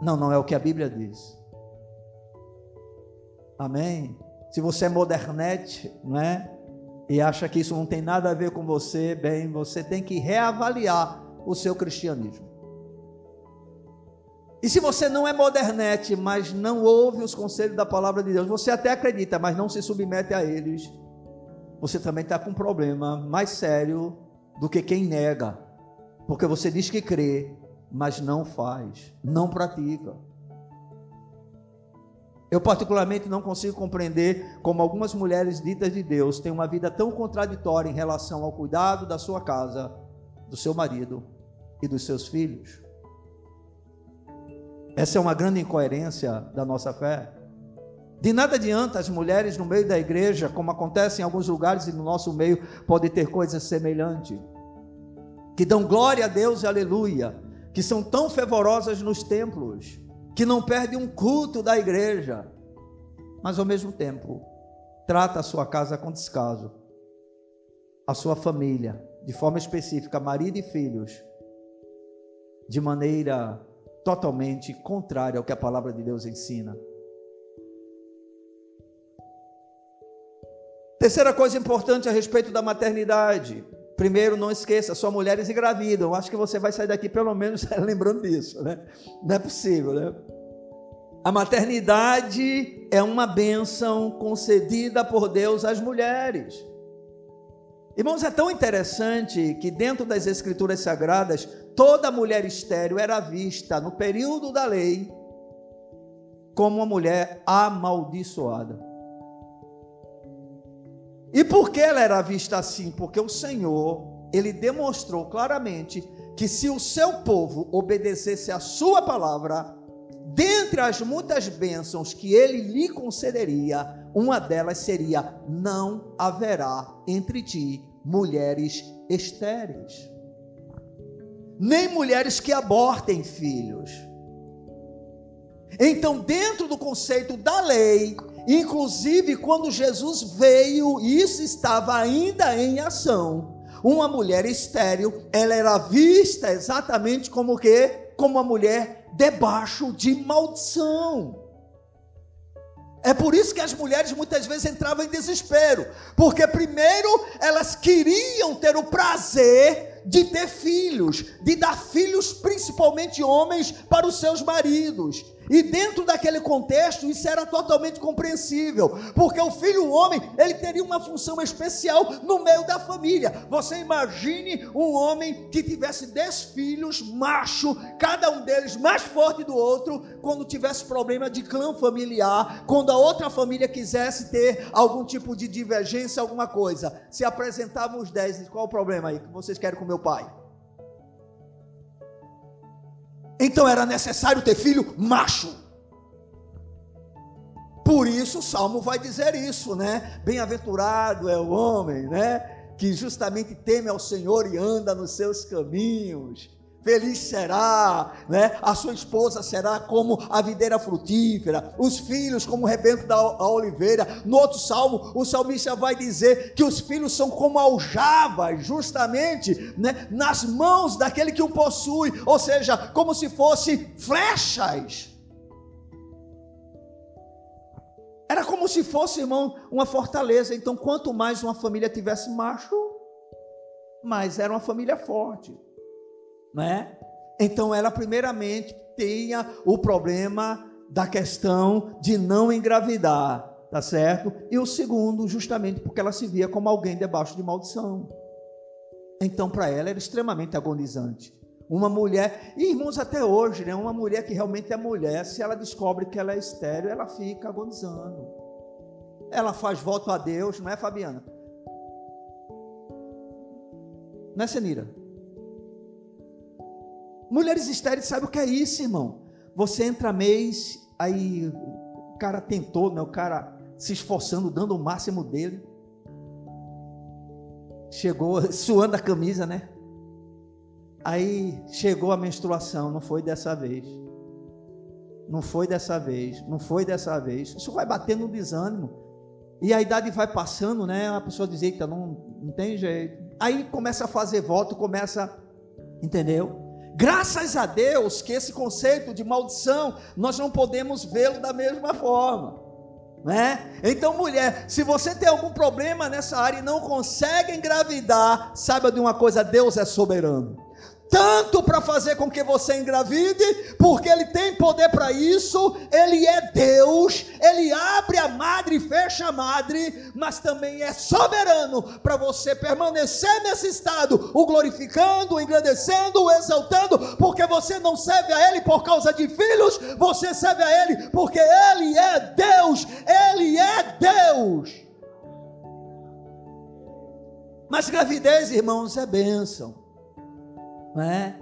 Não, não é o que a Bíblia diz. Amém? Se você é modernete, não é? E acha que isso não tem nada a ver com você, bem, você tem que reavaliar o seu cristianismo. E se você não é modernete, mas não ouve os conselhos da palavra de Deus, você até acredita, mas não se submete a eles, você também está com um problema mais sério do que quem nega, porque você diz que crê, mas não faz, não pratica. Eu, particularmente, não consigo compreender como algumas mulheres ditas de Deus têm uma vida tão contraditória em relação ao cuidado da sua casa, do seu marido e dos seus filhos. Essa é uma grande incoerência da nossa fé. De nada adianta as mulheres no meio da igreja, como acontece em alguns lugares e no nosso meio, pode ter coisas semelhantes, que dão glória a Deus e aleluia, que são tão fervorosas nos templos, que não perde um culto da igreja, mas ao mesmo tempo trata a sua casa com descaso, a sua família, de forma específica, marido e filhos, de maneira totalmente contrária ao que a palavra de Deus ensina. Terceira coisa importante a respeito da maternidade. Primeiro, não esqueça, só mulheres engravidam. Acho que você vai sair daqui pelo menos lembrando disso, né? Não é possível, né? A maternidade é uma bênção concedida por Deus às mulheres. Irmãos, é tão interessante que dentro das Escrituras Sagradas, toda mulher estéril era vista no período da lei como uma mulher amaldiçoada. E por que ela era vista assim? Porque o Senhor, ele demonstrou claramente que se o seu povo obedecesse a sua palavra, dentre as muitas bênçãos que ele lhe concederia, uma delas seria: não haverá entre ti mulheres estéreis, nem mulheres que abortem filhos. Então, dentro do conceito da lei, inclusive quando Jesus veio, isso estava ainda em ação. Uma mulher estéril, ela era vista exatamente como que como uma mulher debaixo de maldição. É por isso que as mulheres muitas vezes entravam em desespero, porque primeiro elas queriam ter o prazer de ter filhos, de dar filhos, principalmente homens, para os seus maridos. E dentro daquele contexto, isso era totalmente compreensível, porque o filho homem, ele teria uma função especial no meio da família. Você imagine um homem que tivesse dez filhos, macho, cada um deles mais forte do outro, quando tivesse problema de clã familiar, quando a outra família quisesse ter algum tipo de divergência, alguma coisa, se apresentavam os dez, qual o problema aí que vocês querem com meu pai? Então era necessário ter filho macho. Por isso o salmo vai dizer isso, né? Bem-aventurado é o homem, né? Que justamente teme ao Senhor e anda nos seus caminhos feliz será, né? A sua esposa será como a videira frutífera, os filhos como o rebento da oliveira. No outro salmo, o salmista vai dizer que os filhos são como aljavas, justamente, né? Nas mãos daquele que o possui, ou seja, como se fossem flechas. Era como se fosse, irmão, uma fortaleza. Então, quanto mais uma família tivesse macho, mais era uma família forte né? Então ela primeiramente tinha o problema da questão de não engravidar, tá certo? E o segundo, justamente porque ela se via como alguém debaixo de maldição. Então para ela era extremamente agonizante. Uma mulher, e irmãos, até hoje, né? Uma mulher que realmente é mulher, se ela descobre que ela é estéreo, ela fica agonizando. Ela faz voto a Deus, não é, Fabiana? Não é, Senira? Mulheres estéreis, sabe o que é isso, irmão? Você entra mês, aí o cara tentou, né? O cara se esforçando, dando o máximo dele. Chegou suando a camisa, né? Aí chegou a menstruação, não foi dessa vez. Não foi dessa vez, não foi dessa vez. Isso vai batendo no desânimo. E a idade vai passando, né? A pessoa diz, eita, não, não tem jeito. Aí começa a fazer voto, começa, entendeu? Graças a Deus que esse conceito de maldição nós não podemos vê-lo da mesma forma. Né? Então, mulher, se você tem algum problema nessa área e não consegue engravidar, saiba de uma coisa: Deus é soberano. Tanto para fazer com que você engravide, porque Ele tem poder para isso, Ele é Deus, Ele abre a madre e fecha a madre, mas também é soberano para você permanecer nesse estado, o glorificando, o engrandecendo, o exaltando, porque você não serve a Ele por causa de filhos, você serve a Ele porque Ele é Deus, Ele é Deus. Mas gravidez, irmãos, é bênção. É?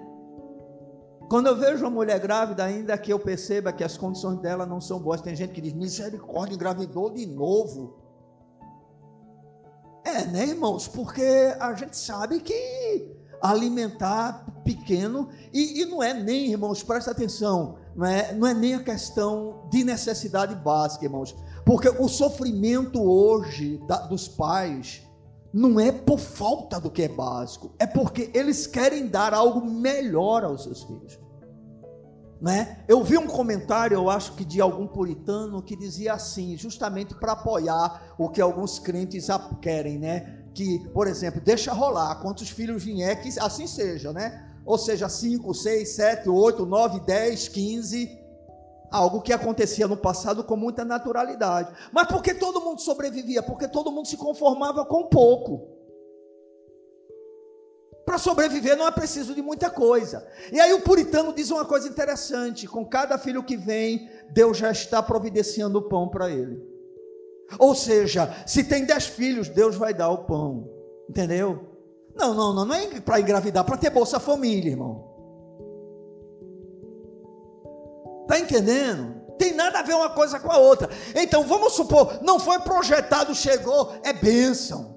Quando eu vejo uma mulher grávida, ainda que eu perceba que as condições dela não são boas, tem gente que diz: misericórdia, engravidou de novo. É, né, irmãos? Porque a gente sabe que alimentar pequeno, e, e não é nem, irmãos, presta atenção, não é, não é nem a questão de necessidade básica, irmãos, porque o sofrimento hoje da, dos pais não é por falta do que é básico, é porque eles querem dar algo melhor aos seus filhos. Né? Eu vi um comentário, eu acho que de algum puritano, que dizia assim, justamente para apoiar o que alguns crentes querem, né? Que, por exemplo, deixa rolar, quantos filhos vier, que assim seja, né? Ou seja, 5, 6, 7, 8, 9, 10, 15, Algo que acontecia no passado com muita naturalidade. Mas por que todo mundo sobrevivia? Porque todo mundo se conformava com pouco. Para sobreviver não é preciso de muita coisa. E aí o puritano diz uma coisa interessante: com cada filho que vem, Deus já está providenciando o pão para ele. Ou seja, se tem dez filhos, Deus vai dar o pão. Entendeu? Não, não, não, não é para engravidar, para ter Bolsa Família, irmão. Está entendendo? Tem nada a ver uma coisa com a outra. Então vamos supor, não foi projetado, chegou, é bênção.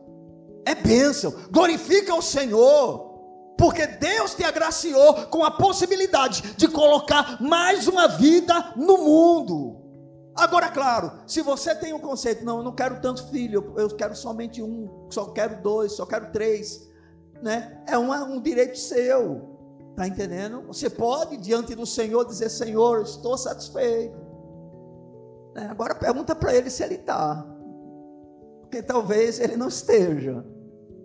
É bênção. Glorifica o Senhor. Porque Deus te agraciou com a possibilidade de colocar mais uma vida no mundo. Agora, claro, se você tem um conceito, não, eu não quero tanto filho, eu quero somente um, só quero dois, só quero três, né? É um, um direito seu. Está entendendo? Você pode, diante do Senhor, dizer: Senhor, estou satisfeito. É, agora pergunta para ele se ele está. Porque talvez ele não esteja.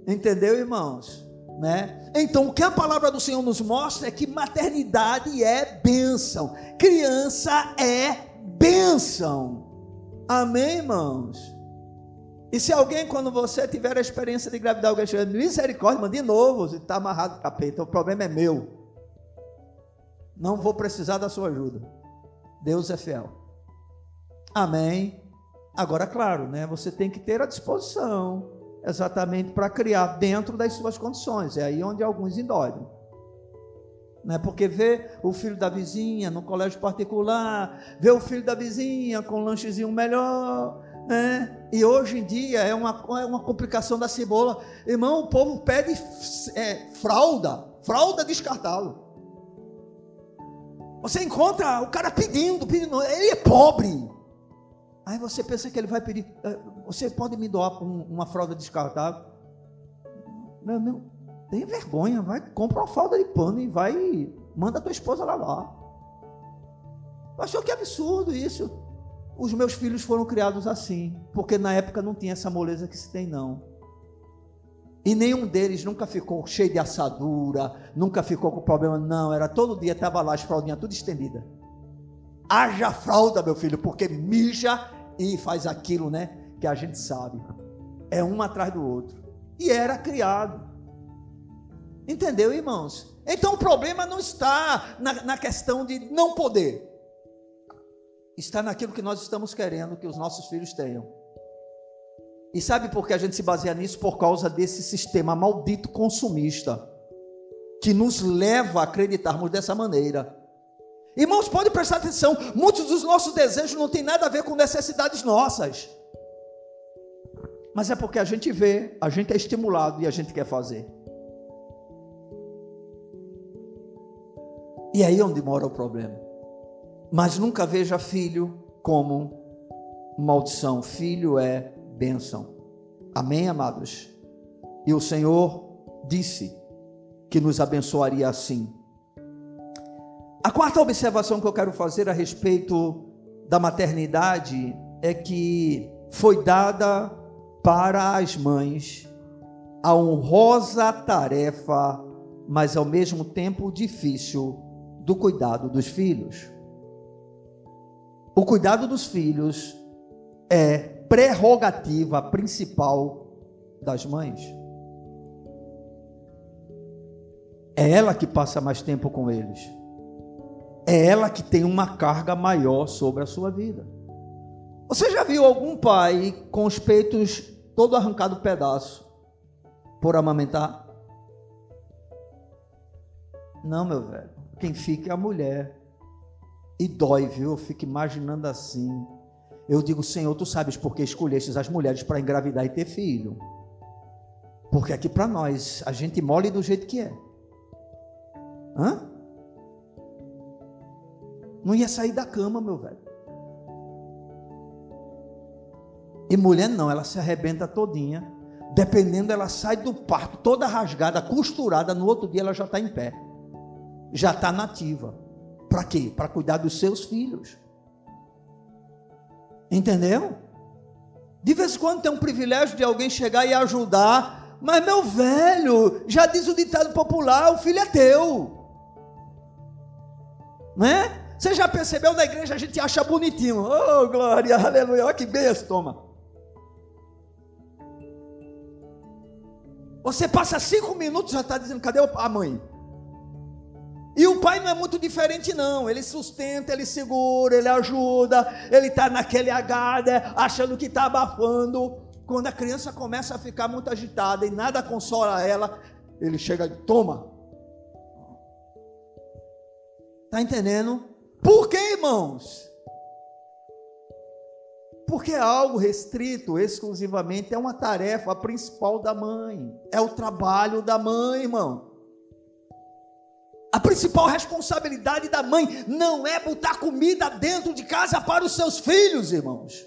Entendeu, irmãos? Né? Então, o que a palavra do Senhor nos mostra é que maternidade é bênção, criança é bênção. Amém, irmãos? E se alguém, quando você tiver a experiência de gravidar, alguém chega, misericórdia, de novo, você está amarrado capeta, o problema é meu. Não vou precisar da sua ajuda. Deus é fiel. Amém. Agora, claro, né? Você tem que ter a disposição exatamente para criar dentro das suas condições. É aí onde alguns endoidam. Né? Porque vê o filho da vizinha no colégio particular, vê o filho da vizinha com um lanchezinho melhor, né? E hoje em dia é uma, é uma complicação da cebola. Irmão, o povo pede é, fralda, fralda descartável. Você encontra o cara pedindo, pedindo, ele é pobre. Aí você pensa que ele vai pedir, eh, você pode me doar uma fralda descartável? Meu, meu, tem vergonha, vai, compra uma fralda de pano e vai, manda a tua esposa lavar. Achou que absurdo isso. Os meus filhos foram criados assim, porque na época não tinha essa moleza que se tem não. E nenhum deles nunca ficou cheio de assadura, nunca ficou com problema, não. Era todo dia, estava lá as fraldinhas tudo estendida. Haja fralda, meu filho, porque mija e faz aquilo, né? Que a gente sabe. É um atrás do outro. E era criado. Entendeu, irmãos? Então o problema não está na, na questão de não poder, está naquilo que nós estamos querendo que os nossos filhos tenham. E sabe por que a gente se baseia nisso? Por causa desse sistema maldito consumista que nos leva a acreditarmos dessa maneira. Irmãos, pode prestar atenção, muitos dos nossos desejos não têm nada a ver com necessidades nossas. Mas é porque a gente vê, a gente é estimulado e a gente quer fazer. E aí é onde mora o problema. Mas nunca veja filho como maldição. Filho é bênção. Amém, amados? E o Senhor disse que nos abençoaria assim. A quarta observação que eu quero fazer a respeito da maternidade é que foi dada para as mães a honrosa tarefa mas ao mesmo tempo difícil do cuidado dos filhos. O cuidado dos filhos é prerrogativa principal das mães. É ela que passa mais tempo com eles. É ela que tem uma carga maior sobre a sua vida. Você já viu algum pai com os peitos todo arrancado pedaço por amamentar? Não, meu velho. Quem fica é a mulher. E dói, viu? Eu fico imaginando assim. Eu digo, Senhor, tu sabes por que escolhestes as mulheres para engravidar e ter filho? Porque aqui para nós, a gente mole do jeito que é. Hã? Não ia sair da cama, meu velho. E mulher não, ela se arrebenta todinha. Dependendo, ela sai do parto toda rasgada, costurada, no outro dia ela já está em pé. Já está nativa. Para quê? Para cuidar dos seus filhos. Entendeu? De vez em quando tem um privilégio de alguém chegar e ajudar, mas meu velho, já diz o ditado popular: o filho é teu. Né? Você já percebeu na igreja a gente acha bonitinho. Oh, glória, aleluia, olha que benção, toma. Você passa cinco minutos já está dizendo: cadê a mãe? E o pai não é muito diferente, não. Ele sustenta, ele segura, ele ajuda, ele está naquele agada, achando que está abafando. Quando a criança começa a ficar muito agitada e nada consola ela, ele chega e toma. Está entendendo? Por que, irmãos? Porque é algo restrito exclusivamente, é uma tarefa principal da mãe, é o trabalho da mãe, irmão. A principal responsabilidade da mãe não é botar comida dentro de casa para os seus filhos, irmãos.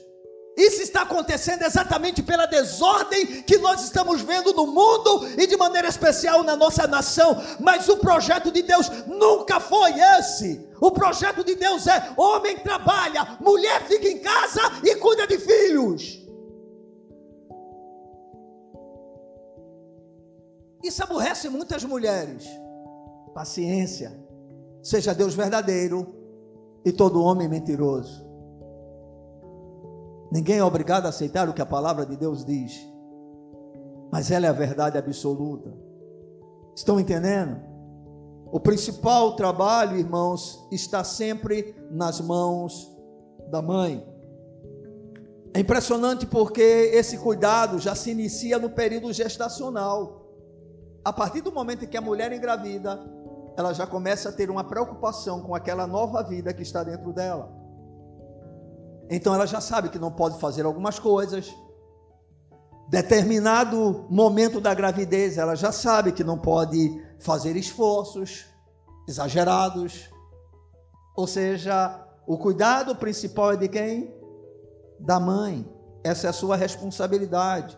Isso está acontecendo exatamente pela desordem que nós estamos vendo no mundo e de maneira especial na nossa nação. Mas o projeto de Deus nunca foi esse. O projeto de Deus é: homem trabalha, mulher fica em casa e cuida de filhos. Isso aborrece muitas mulheres paciência. Seja Deus verdadeiro e todo homem mentiroso. Ninguém é obrigado a aceitar o que a palavra de Deus diz, mas ela é a verdade absoluta. Estão entendendo? O principal trabalho, irmãos, está sempre nas mãos da mãe. É impressionante porque esse cuidado já se inicia no período gestacional. A partir do momento em que a mulher engravida, ela já começa a ter uma preocupação com aquela nova vida que está dentro dela. Então ela já sabe que não pode fazer algumas coisas. Determinado momento da gravidez, ela já sabe que não pode fazer esforços exagerados. Ou seja, o cuidado principal é de quem? Da mãe. Essa é a sua responsabilidade.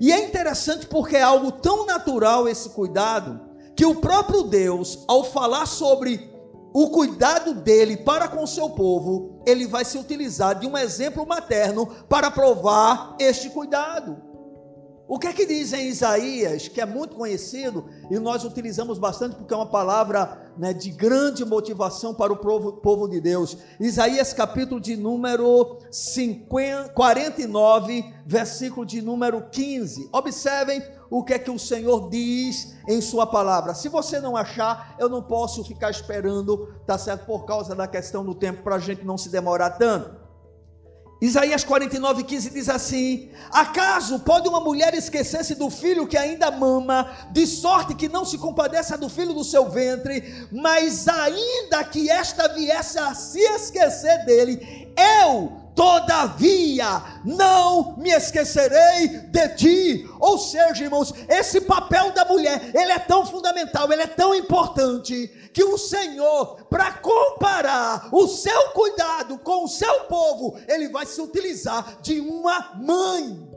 E é interessante porque é algo tão natural esse cuidado que o próprio Deus, ao falar sobre o cuidado dele para com o seu povo, ele vai se utilizar de um exemplo materno para provar este cuidado. O que é que diz em Isaías, que é muito conhecido e nós utilizamos bastante porque é uma palavra né, de grande motivação para o povo, povo de Deus? Isaías, capítulo de número 50, 49, versículo de número 15. Observem o que é que o Senhor diz em Sua palavra. Se você não achar, eu não posso ficar esperando, tá certo? Por causa da questão do tempo, para a gente não se demorar tanto. Isaías 49, 15 diz assim: Acaso pode uma mulher esquecer-se do filho que ainda mama, de sorte que não se compadeça do filho do seu ventre, mas ainda que esta viesse a se esquecer dele, eu todavia não me esquecerei de ti. Ou seja, irmãos, esse papel da mulher, ele é tão fundamental, ele é tão importante, que o Senhor, para comparar o seu cuidado com o seu povo, ele vai se utilizar de uma mãe.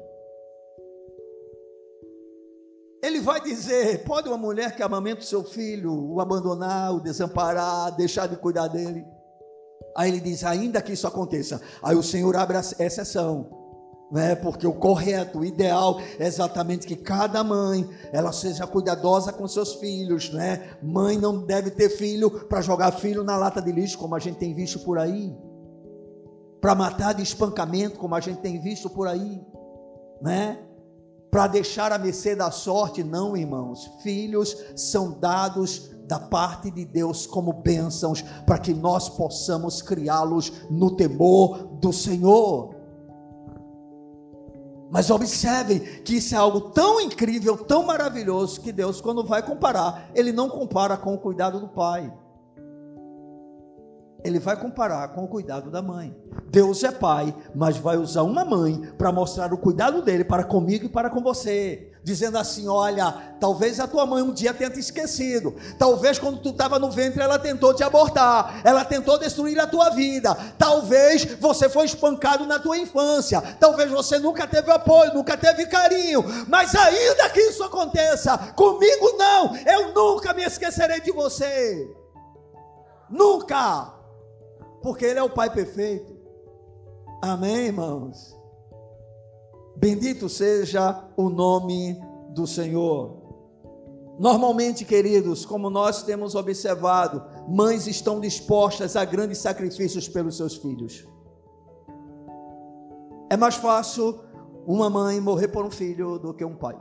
Ele vai dizer: pode uma mulher que amamenta o seu filho o abandonar, o desamparar, deixar de cuidar dele? Aí ele diz: ainda que isso aconteça. Aí o Senhor abre a exceção. né? Porque o correto, o ideal é exatamente que cada mãe ela seja cuidadosa com seus filhos, né? Mãe não deve ter filho para jogar filho na lata de lixo, como a gente tem visto por aí, para matar de espancamento, como a gente tem visto por aí, né? Para deixar a mercê da sorte, não, irmãos. Filhos são dados da parte de Deus como bênçãos, para que nós possamos criá-los no temor do Senhor. Mas observem que isso é algo tão incrível, tão maravilhoso, que Deus, quando vai comparar, Ele não compara com o cuidado do pai. Ele vai comparar com o cuidado da mãe. Deus é pai, mas vai usar uma mãe para mostrar o cuidado dele para comigo e para com você dizendo assim: Olha, talvez a tua mãe um dia tenha te esquecido, talvez quando tu estava no ventre ela tentou te abortar, ela tentou destruir a tua vida, talvez você foi espancado na tua infância, talvez você nunca teve apoio, nunca teve carinho, mas ainda que isso aconteça, comigo não, eu nunca me esquecerei de você, nunca, porque Ele é o Pai perfeito. Amém, irmãos? Bendito seja o nome do Senhor. Normalmente, queridos, como nós temos observado, mães estão dispostas a grandes sacrifícios pelos seus filhos. É mais fácil uma mãe morrer por um filho do que um pai.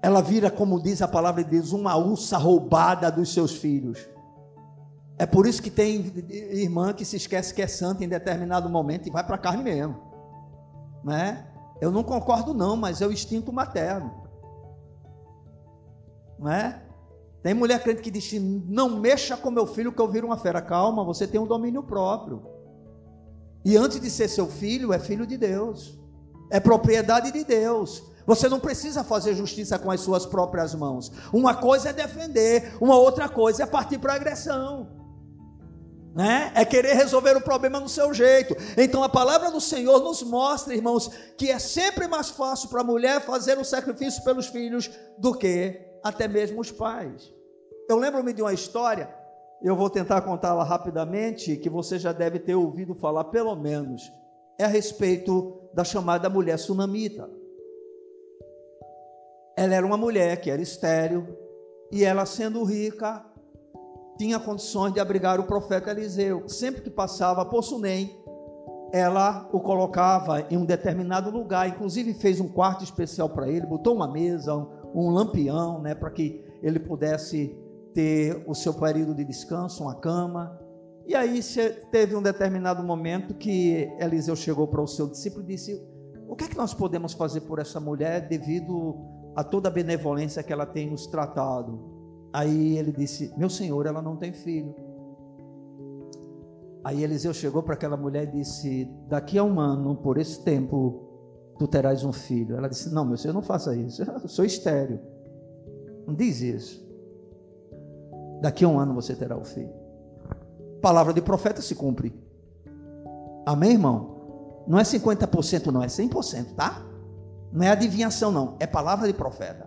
Ela vira, como diz a palavra de Deus, uma ursa roubada dos seus filhos. É por isso que tem irmã que se esquece que é santa em determinado momento e vai para a carne mesmo. Né? Eu não concordo não, mas é o instinto materno. Né? Tem mulher crente que diz: "Não mexa com meu filho que eu viro uma fera". Calma, você tem um domínio próprio. E antes de ser seu filho, é filho de Deus. É propriedade de Deus. Você não precisa fazer justiça com as suas próprias mãos. Uma coisa é defender, uma outra coisa é partir para agressão né? É querer resolver o problema no seu jeito. Então a palavra do Senhor nos mostra, irmãos, que é sempre mais fácil para a mulher fazer um sacrifício pelos filhos do que até mesmo os pais. Eu lembro-me de uma história, eu vou tentar contá-la rapidamente, que você já deve ter ouvido falar pelo menos. É a respeito da chamada mulher sunamita. Ela era uma mulher que era estéril e ela sendo rica, tinha condições de abrigar o profeta Eliseu. Sempre que passava por Sunem, ela o colocava em um determinado lugar, inclusive fez um quarto especial para ele, botou uma mesa, um, lampião, né, para que ele pudesse ter o seu período de descanso, uma cama. E aí teve um determinado momento que Eliseu chegou para o seu discípulo e disse: O que é que nós podemos fazer por essa mulher devido a toda a benevolência que ela tem nos tratado? Aí ele disse: Meu senhor, ela não tem filho. Aí Eliseu chegou para aquela mulher e disse: Daqui a um ano, por esse tempo, tu terás um filho. Ela disse: Não, meu senhor, não faça isso. Eu sou estéreo. Não diz isso. Daqui a um ano você terá o um filho. Palavra de profeta se cumpre. Amém, irmão? Não é 50%, não, é 100%, tá? Não é adivinhação, não. É palavra de profeta.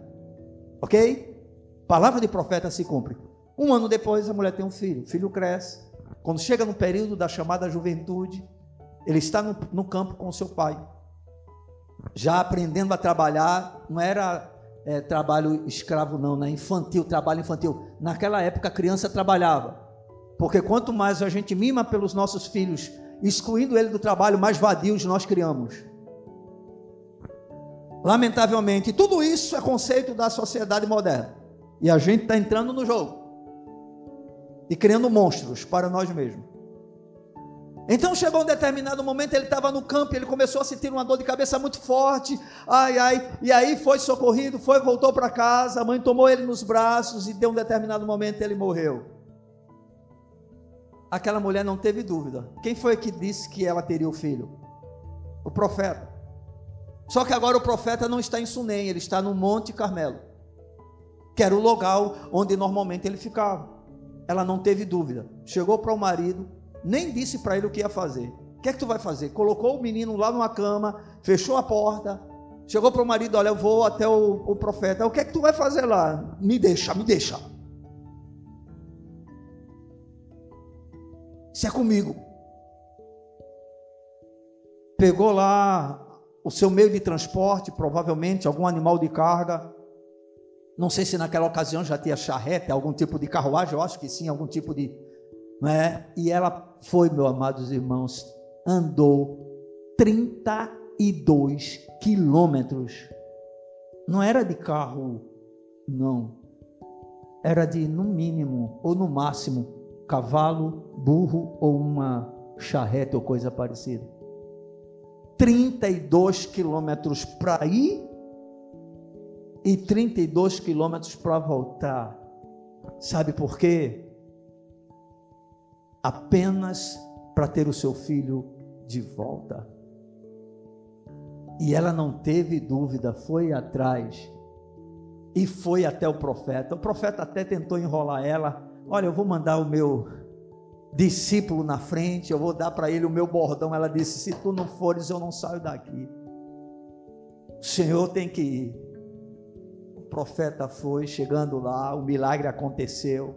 Ok? Palavra de profeta se cumpre. Um ano depois, a mulher tem um filho. O filho cresce. Quando chega no período da chamada juventude, ele está no, no campo com seu pai. Já aprendendo a trabalhar, não era é, trabalho escravo, não, né? infantil, trabalho infantil. Naquela época a criança trabalhava. Porque quanto mais a gente mima pelos nossos filhos, excluindo ele do trabalho, mais vadios nós criamos. Lamentavelmente, tudo isso é conceito da sociedade moderna. E a gente está entrando no jogo e criando monstros para nós mesmos. Então chegou um determinado momento, ele estava no campo, ele começou a sentir uma dor de cabeça muito forte, ai, ai, e aí foi socorrido, foi, voltou para casa, a mãe tomou ele nos braços e deu um determinado momento ele morreu. Aquela mulher não teve dúvida. Quem foi que disse que ela teria o filho? O profeta. Só que agora o profeta não está em Sunem, ele está no Monte Carmelo que era o local onde normalmente ele ficava. Ela não teve dúvida. Chegou para o marido, nem disse para ele o que ia fazer. O que é que tu vai fazer? Colocou o menino lá numa cama, fechou a porta, chegou para o marido, olha, eu vou até o, o profeta. O que é que tu vai fazer lá? Me deixa, me deixa. Isso é comigo. Pegou lá o seu meio de transporte, provavelmente algum animal de carga. Não sei se naquela ocasião já tinha charrete, algum tipo de carruagem, eu acho que sim, algum tipo de. Não é? E ela foi, meus amados irmãos, andou 32 quilômetros. Não era de carro, não. Era de, no mínimo, ou no máximo, cavalo, burro ou uma charrete ou coisa parecida. 32 quilômetros para ir e 32 quilômetros para voltar. Sabe por quê? Apenas para ter o seu filho de volta. E ela não teve dúvida, foi atrás e foi até o profeta. O profeta até tentou enrolar ela. Olha, eu vou mandar o meu discípulo na frente, eu vou dar para ele o meu bordão. Ela disse: Se tu não fores, eu não saio daqui. O Senhor tem que ir. Profeta foi, chegando lá, o milagre aconteceu.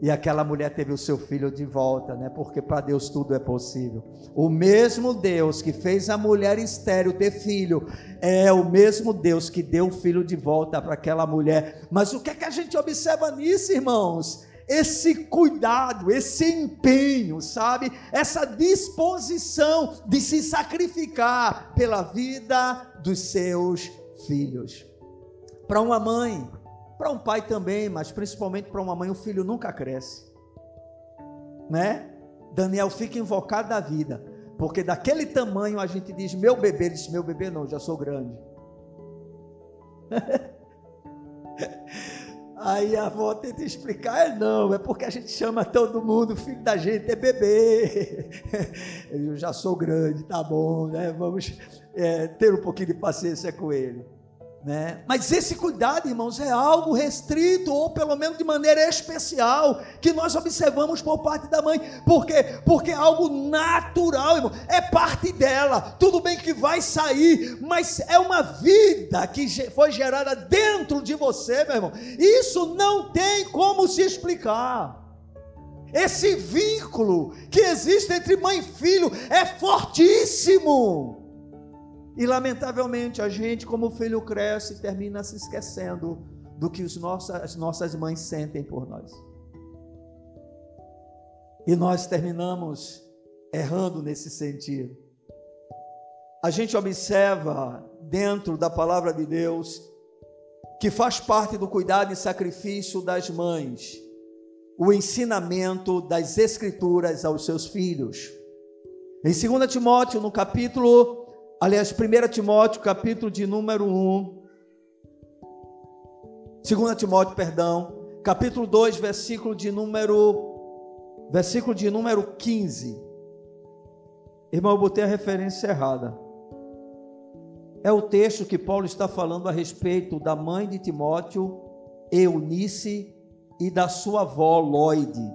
E aquela mulher teve o seu filho de volta, né? Porque para Deus tudo é possível. O mesmo Deus que fez a mulher estéril ter filho, é o mesmo Deus que deu o filho de volta para aquela mulher. Mas o que é que a gente observa nisso, irmãos? esse cuidado, esse empenho, sabe? Essa disposição de se sacrificar pela vida dos seus filhos. Para uma mãe, para um pai também, mas principalmente para uma mãe, o filho nunca cresce. Né? Daniel fica invocado da vida, porque daquele tamanho a gente diz: meu bebê, ele diz: meu bebê não, já sou grande. Aí a avó tenta explicar, é não, é porque a gente chama todo mundo, filho da gente é bebê. Eu já sou grande, tá bom, né? Vamos é, ter um pouquinho de paciência com ele. Né? Mas esse cuidado, irmãos, é algo restrito, ou pelo menos de maneira especial, que nós observamos por parte da mãe. Por quê? Porque é algo natural, irmão. É parte dela. Tudo bem que vai sair, mas é uma vida que foi gerada dentro de você, meu irmão. Isso não tem como se explicar. Esse vínculo que existe entre mãe e filho é fortíssimo. E lamentavelmente a gente, como filho cresce, termina se esquecendo do que os nossas, as nossas mães sentem por nós. E nós terminamos errando nesse sentido. A gente observa dentro da palavra de Deus que faz parte do cuidado e sacrifício das mães o ensinamento das escrituras aos seus filhos. Em 2 Timóteo, no capítulo Aliás, 1 Timóteo, capítulo de número 1. 2 Timóteo, perdão, capítulo 2, versículo de número versículo de número 15. Irmão, eu botei a referência errada. É o texto que Paulo está falando a respeito da mãe de Timóteo, Eunice, e da sua avó Loide.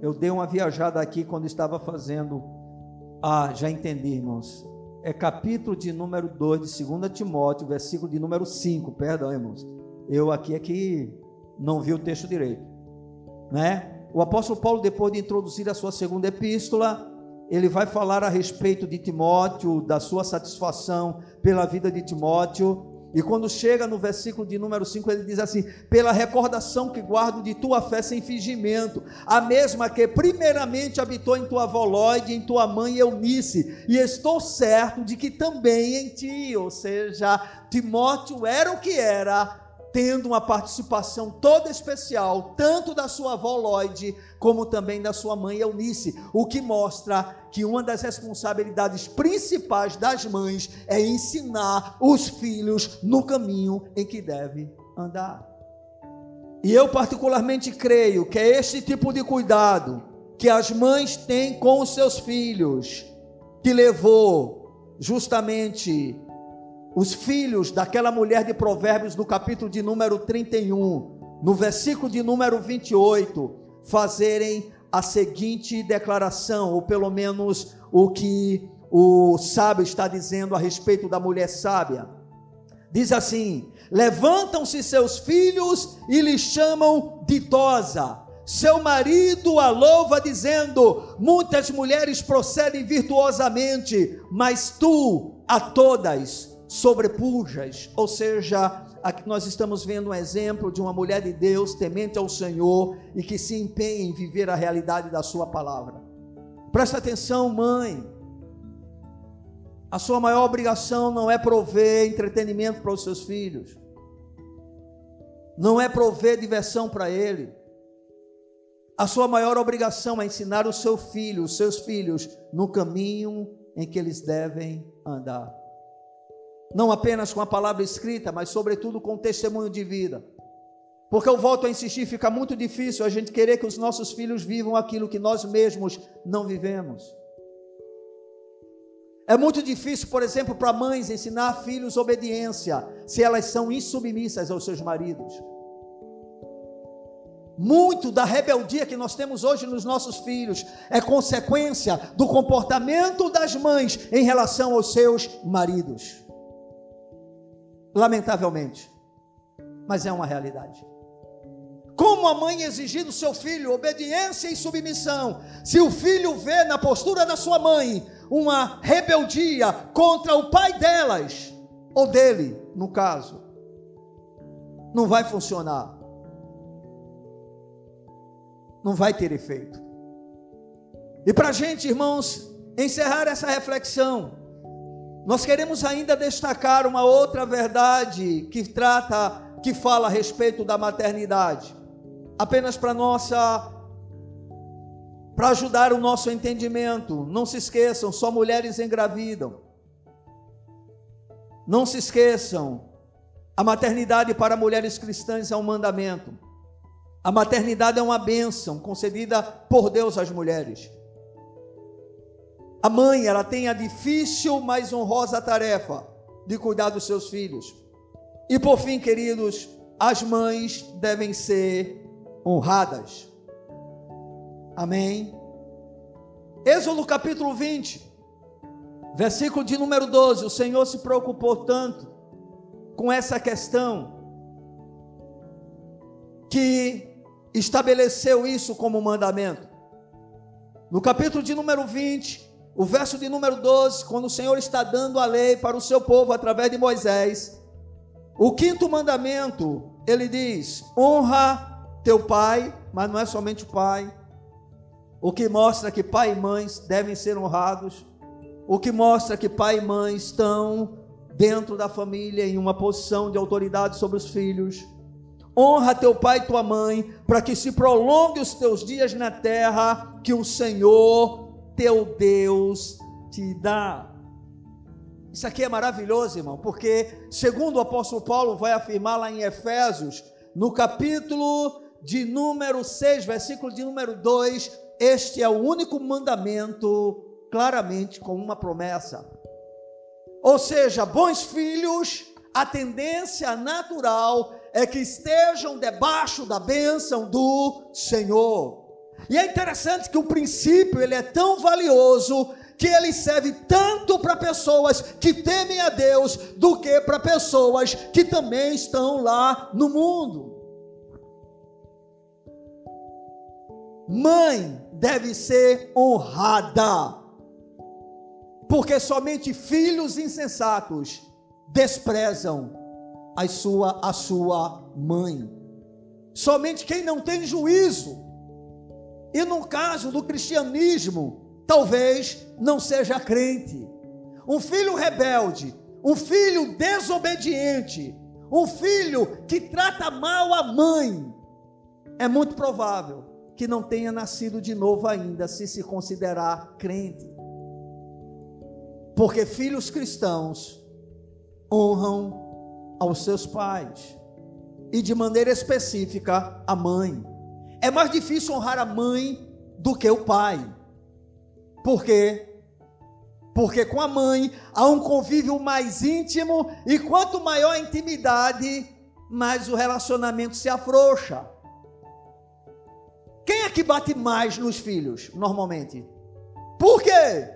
Eu dei uma viajada aqui quando estava fazendo ah, já entendi, irmãos. É capítulo de número 2 de 2 Timóteo, versículo de número 5. Perdão, irmãos. Eu aqui é que não vi o texto direito. Né? O apóstolo Paulo, depois de introduzir a sua segunda epístola, ele vai falar a respeito de Timóteo, da sua satisfação pela vida de Timóteo, e quando chega no versículo de número 5, ele diz assim: Pela recordação que guardo de tua fé sem fingimento, a mesma que primeiramente habitou em tua avó Lóide, em tua mãe Eunice, e estou certo de que também em ti, ou seja, Timóteo era o que era, tendo uma participação toda especial, tanto da sua avó Lloyd, como também da sua mãe Eunice, o que mostra que uma das responsabilidades principais das mães é ensinar os filhos no caminho em que deve andar. E eu particularmente creio que é este tipo de cuidado que as mães têm com os seus filhos que levou justamente os filhos daquela mulher de Provérbios, no capítulo de número 31, no versículo de número 28, fazerem a seguinte declaração, ou pelo menos o que o sábio está dizendo a respeito da mulher sábia. Diz assim: Levantam-se seus filhos e lhe chamam ditosa, seu marido a louva, dizendo: Muitas mulheres procedem virtuosamente, mas tu a todas sobrepujas. Ou seja, aqui nós estamos vendo um exemplo de uma mulher de Deus, temente ao Senhor e que se empenha em viver a realidade da Sua palavra. Presta atenção, mãe. A sua maior obrigação não é prover entretenimento para os seus filhos, não é prover diversão para ele. A sua maior obrigação é ensinar o seu filho, os seus filhos, no caminho em que eles devem andar. Não apenas com a palavra escrita, mas sobretudo com o testemunho de vida. Porque eu volto a insistir, fica muito difícil a gente querer que os nossos filhos vivam aquilo que nós mesmos não vivemos. É muito difícil, por exemplo, para mães ensinar filhos obediência, se elas são insubmissas aos seus maridos. Muito da rebeldia que nós temos hoje nos nossos filhos é consequência do comportamento das mães em relação aos seus maridos. Lamentavelmente, mas é uma realidade. Como a mãe exigir do seu filho obediência e submissão, se o filho vê na postura da sua mãe uma rebeldia contra o pai delas, ou dele, no caso, não vai funcionar não vai ter efeito. E para a gente, irmãos, encerrar essa reflexão, nós queremos ainda destacar uma outra verdade que trata, que fala a respeito da maternidade, apenas para nossa para ajudar o nosso entendimento. Não se esqueçam, só mulheres engravidam. Não se esqueçam, a maternidade para mulheres cristãs é um mandamento. A maternidade é uma bênção concedida por Deus às mulheres. A mãe, ela tem a difícil, mas honrosa tarefa de cuidar dos seus filhos. E por fim, queridos, as mães devem ser honradas. Amém. Êxodo capítulo 20, versículo de número 12. O Senhor se preocupou tanto com essa questão que estabeleceu isso como mandamento. No capítulo de número 20, o verso de número 12, quando o Senhor está dando a lei para o seu povo através de Moisés, o quinto mandamento, ele diz: honra teu pai, mas não é somente o pai, o que mostra que pai e mães devem ser honrados, o que mostra que pai e mãe estão dentro da família em uma posição de autoridade sobre os filhos. Honra teu pai e tua mãe, para que se prolongue os teus dias na terra que o Senhor teu Deus te dá. Isso aqui é maravilhoso, irmão, porque, segundo o apóstolo Paulo vai afirmar lá em Efésios, no capítulo de número 6, versículo de número 2, este é o único mandamento, claramente com uma promessa. Ou seja, bons filhos, a tendência natural é que estejam debaixo da bênção do Senhor. E é interessante que o princípio ele é tão valioso que ele serve tanto para pessoas que temem a Deus do que para pessoas que também estão lá no mundo. Mãe deve ser honrada, porque somente filhos insensatos desprezam a sua, a sua mãe. Somente quem não tem juízo, e no caso do cristianismo, talvez não seja crente. Um filho rebelde, um filho desobediente, um filho que trata mal a mãe, é muito provável que não tenha nascido de novo ainda, se se considerar crente. Porque filhos cristãos honram aos seus pais e de maneira específica a mãe. É mais difícil honrar a mãe do que o pai. Por quê? Porque com a mãe há um convívio mais íntimo e quanto maior a intimidade, mais o relacionamento se afrouxa. Quem é que bate mais nos filhos, normalmente? Por quê?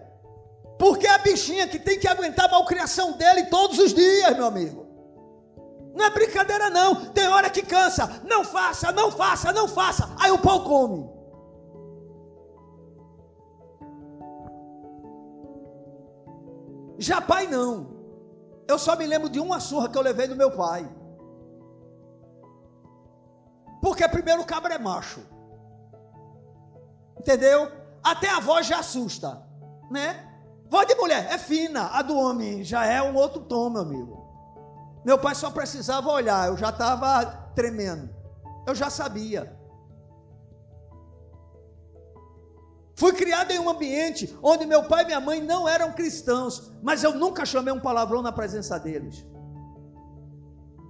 Porque é a bichinha que tem que aguentar a malcriação dele todos os dias, meu amigo. Não é brincadeira, não. Tem hora que cansa. Não faça, não faça, não faça. Aí o pau come. Já pai, não. Eu só me lembro de uma surra que eu levei do meu pai. Porque primeiro o cabra é macho. Entendeu? Até a voz já assusta, né? Voz de mulher é fina, a do homem já é um outro tom, meu amigo. Meu pai só precisava olhar, eu já estava tremendo. Eu já sabia. Fui criado em um ambiente onde meu pai e minha mãe não eram cristãos, mas eu nunca chamei um palavrão na presença deles.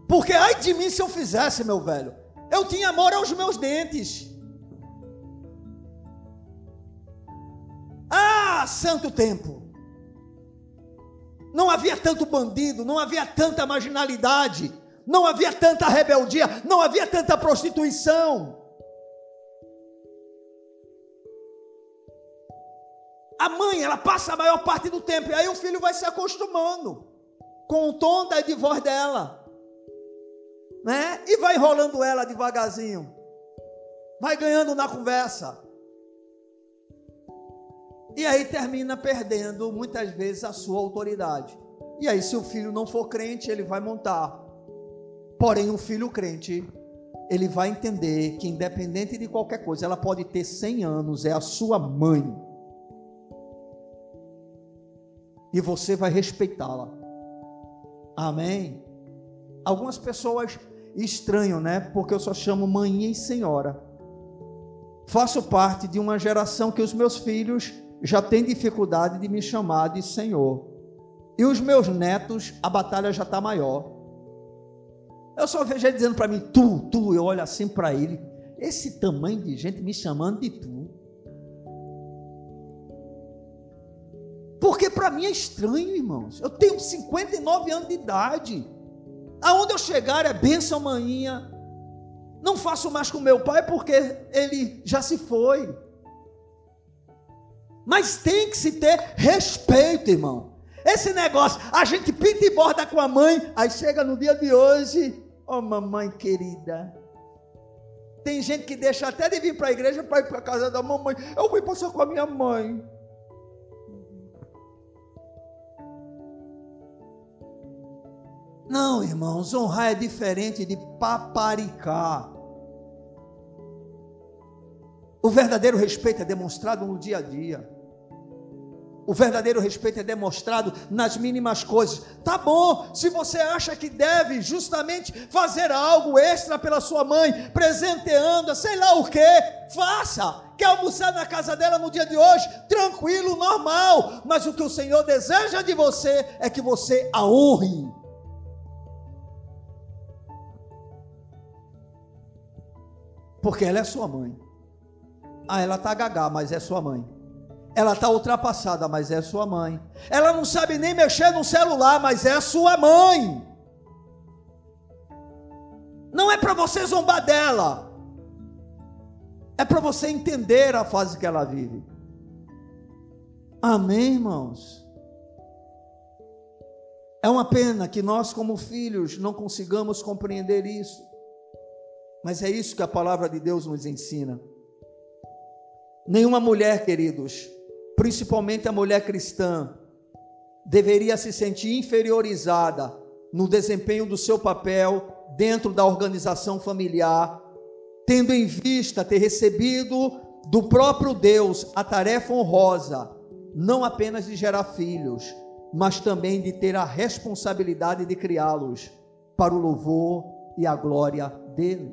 Porque ai de mim se eu fizesse, meu velho. Eu tinha amor aos meus dentes. Ah, santo tempo. Não havia tanto bandido, não havia tanta marginalidade, não havia tanta rebeldia, não havia tanta prostituição. A mãe, ela passa a maior parte do tempo, e aí o filho vai se acostumando com o tom da de voz dela, né? E vai enrolando ela devagarzinho, vai ganhando na conversa. E aí termina perdendo muitas vezes a sua autoridade. E aí, se o filho não for crente, ele vai montar. Porém, um filho crente, ele vai entender que, independente de qualquer coisa, ela pode ter 100 anos, é a sua mãe. E você vai respeitá-la. Amém? Algumas pessoas estranham, né? Porque eu só chamo mãe e senhora. Faço parte de uma geração que os meus filhos já têm dificuldade de me chamar de Senhor. E os meus netos, a batalha já está maior. Eu só vejo ele dizendo para mim, tu, tu, eu olho assim para ele, esse tamanho de gente me chamando de tu. Porque para mim é estranho, irmãos. Eu tenho 59 anos de idade. Aonde eu chegar é benção manhinha. Não faço mais com meu pai porque ele já se foi. Mas tem que se ter respeito, irmão. Esse negócio, a gente pinta e borda com a mãe, aí chega no dia de hoje, ó oh, mamãe querida. Tem gente que deixa até de vir para a igreja para ir para a casa da mamãe. Eu vou passar com a minha mãe. Não, irmãos, honrar é diferente de paparicar. O verdadeiro respeito é demonstrado no dia a dia. O verdadeiro respeito é demonstrado nas mínimas coisas. Tá bom, se você acha que deve justamente fazer algo extra pela sua mãe, presenteando, sei lá o que, faça. Quer almoçar na casa dela no dia de hoje? Tranquilo, normal. Mas o que o Senhor deseja de você é que você a honre. Porque ela é sua mãe. Ah, ela está gagá, mas é sua mãe. Ela está ultrapassada, mas é sua mãe. Ela não sabe nem mexer no celular, mas é sua mãe. Não é para você zombar dela. É para você entender a fase que ela vive. Amém, irmãos? É uma pena que nós, como filhos, não consigamos compreender isso. Mas é isso que a palavra de Deus nos ensina. Nenhuma mulher, queridos, principalmente a mulher cristã, deveria se sentir inferiorizada no desempenho do seu papel dentro da organização familiar, tendo em vista ter recebido do próprio Deus a tarefa honrosa, não apenas de gerar filhos, mas também de ter a responsabilidade de criá-los para o louvor e a glória dele.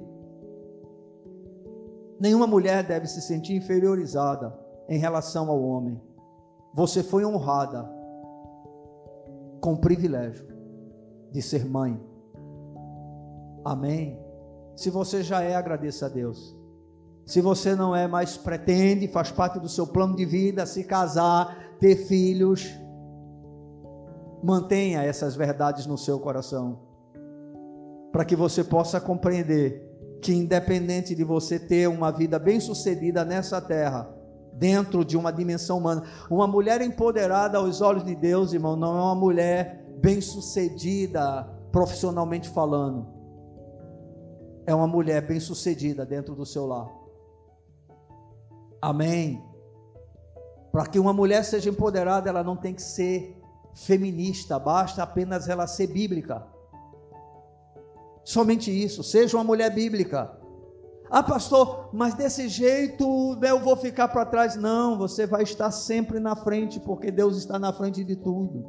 Nenhuma mulher deve se sentir inferiorizada em relação ao homem. Você foi honrada com o privilégio de ser mãe. Amém. Se você já é, agradeça a Deus. Se você não é, mas pretende, faz parte do seu plano de vida, se casar, ter filhos, mantenha essas verdades no seu coração, para que você possa compreender que independente de você ter uma vida bem-sucedida nessa terra, dentro de uma dimensão humana, uma mulher empoderada aos olhos de Deus, irmão, não é uma mulher bem-sucedida profissionalmente falando, é uma mulher bem-sucedida dentro do seu lar. Amém. Para que uma mulher seja empoderada, ela não tem que ser feminista, basta apenas ela ser bíblica. Somente isso, seja uma mulher bíblica. Ah, pastor, mas desse jeito né, eu vou ficar para trás. Não, você vai estar sempre na frente, porque Deus está na frente de tudo.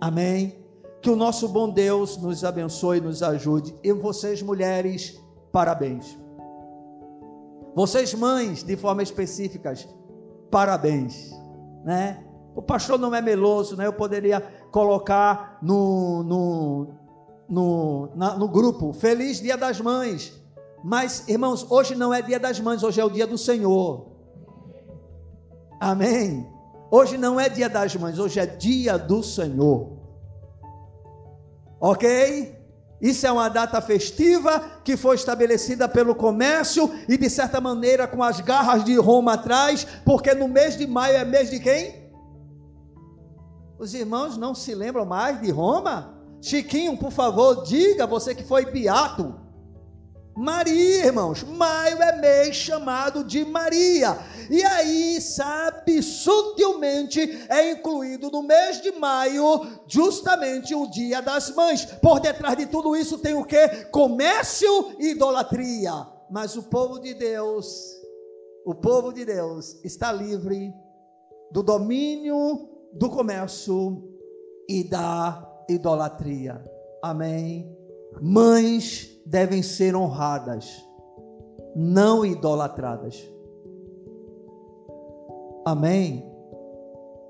Amém? Que o nosso bom Deus nos abençoe e nos ajude. E vocês, mulheres, parabéns. Vocês, mães, de forma específica, parabéns. Né? O pastor não é meloso, né? Eu poderia colocar no, no, no, na, no grupo Feliz Dia das Mães. Mas, irmãos, hoje não é dia das mães, hoje é o dia do Senhor. Amém? Hoje não é dia das mães, hoje é dia do Senhor. Ok? Isso é uma data festiva que foi estabelecida pelo comércio e, de certa maneira, com as garras de Roma atrás, porque no mês de maio é mês de quem? Os irmãos não se lembram mais de Roma? Chiquinho, por favor, diga, você que foi beato. Maria, irmãos, maio é mês chamado de Maria. E aí, sabe, sutilmente é incluído no mês de maio, justamente o Dia das Mães. Por detrás de tudo isso tem o que? Comércio e idolatria. Mas o povo de Deus, o povo de Deus está livre do domínio do comércio e da idolatria. Amém. Mães devem ser honradas, não idolatradas. Amém?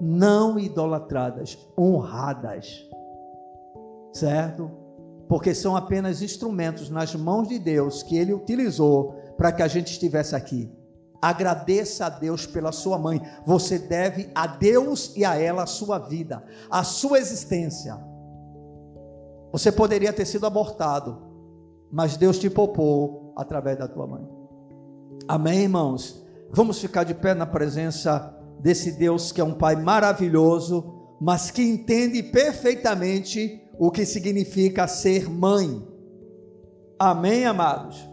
Não idolatradas, honradas. Certo? Porque são apenas instrumentos nas mãos de Deus que Ele utilizou para que a gente estivesse aqui. Agradeça a Deus pela sua mãe. Você deve a Deus e a ela a sua vida, a sua existência. Você poderia ter sido abortado, mas Deus te poupou através da tua mãe. Amém, irmãos? Vamos ficar de pé na presença desse Deus que é um Pai maravilhoso, mas que entende perfeitamente o que significa ser mãe. Amém, amados?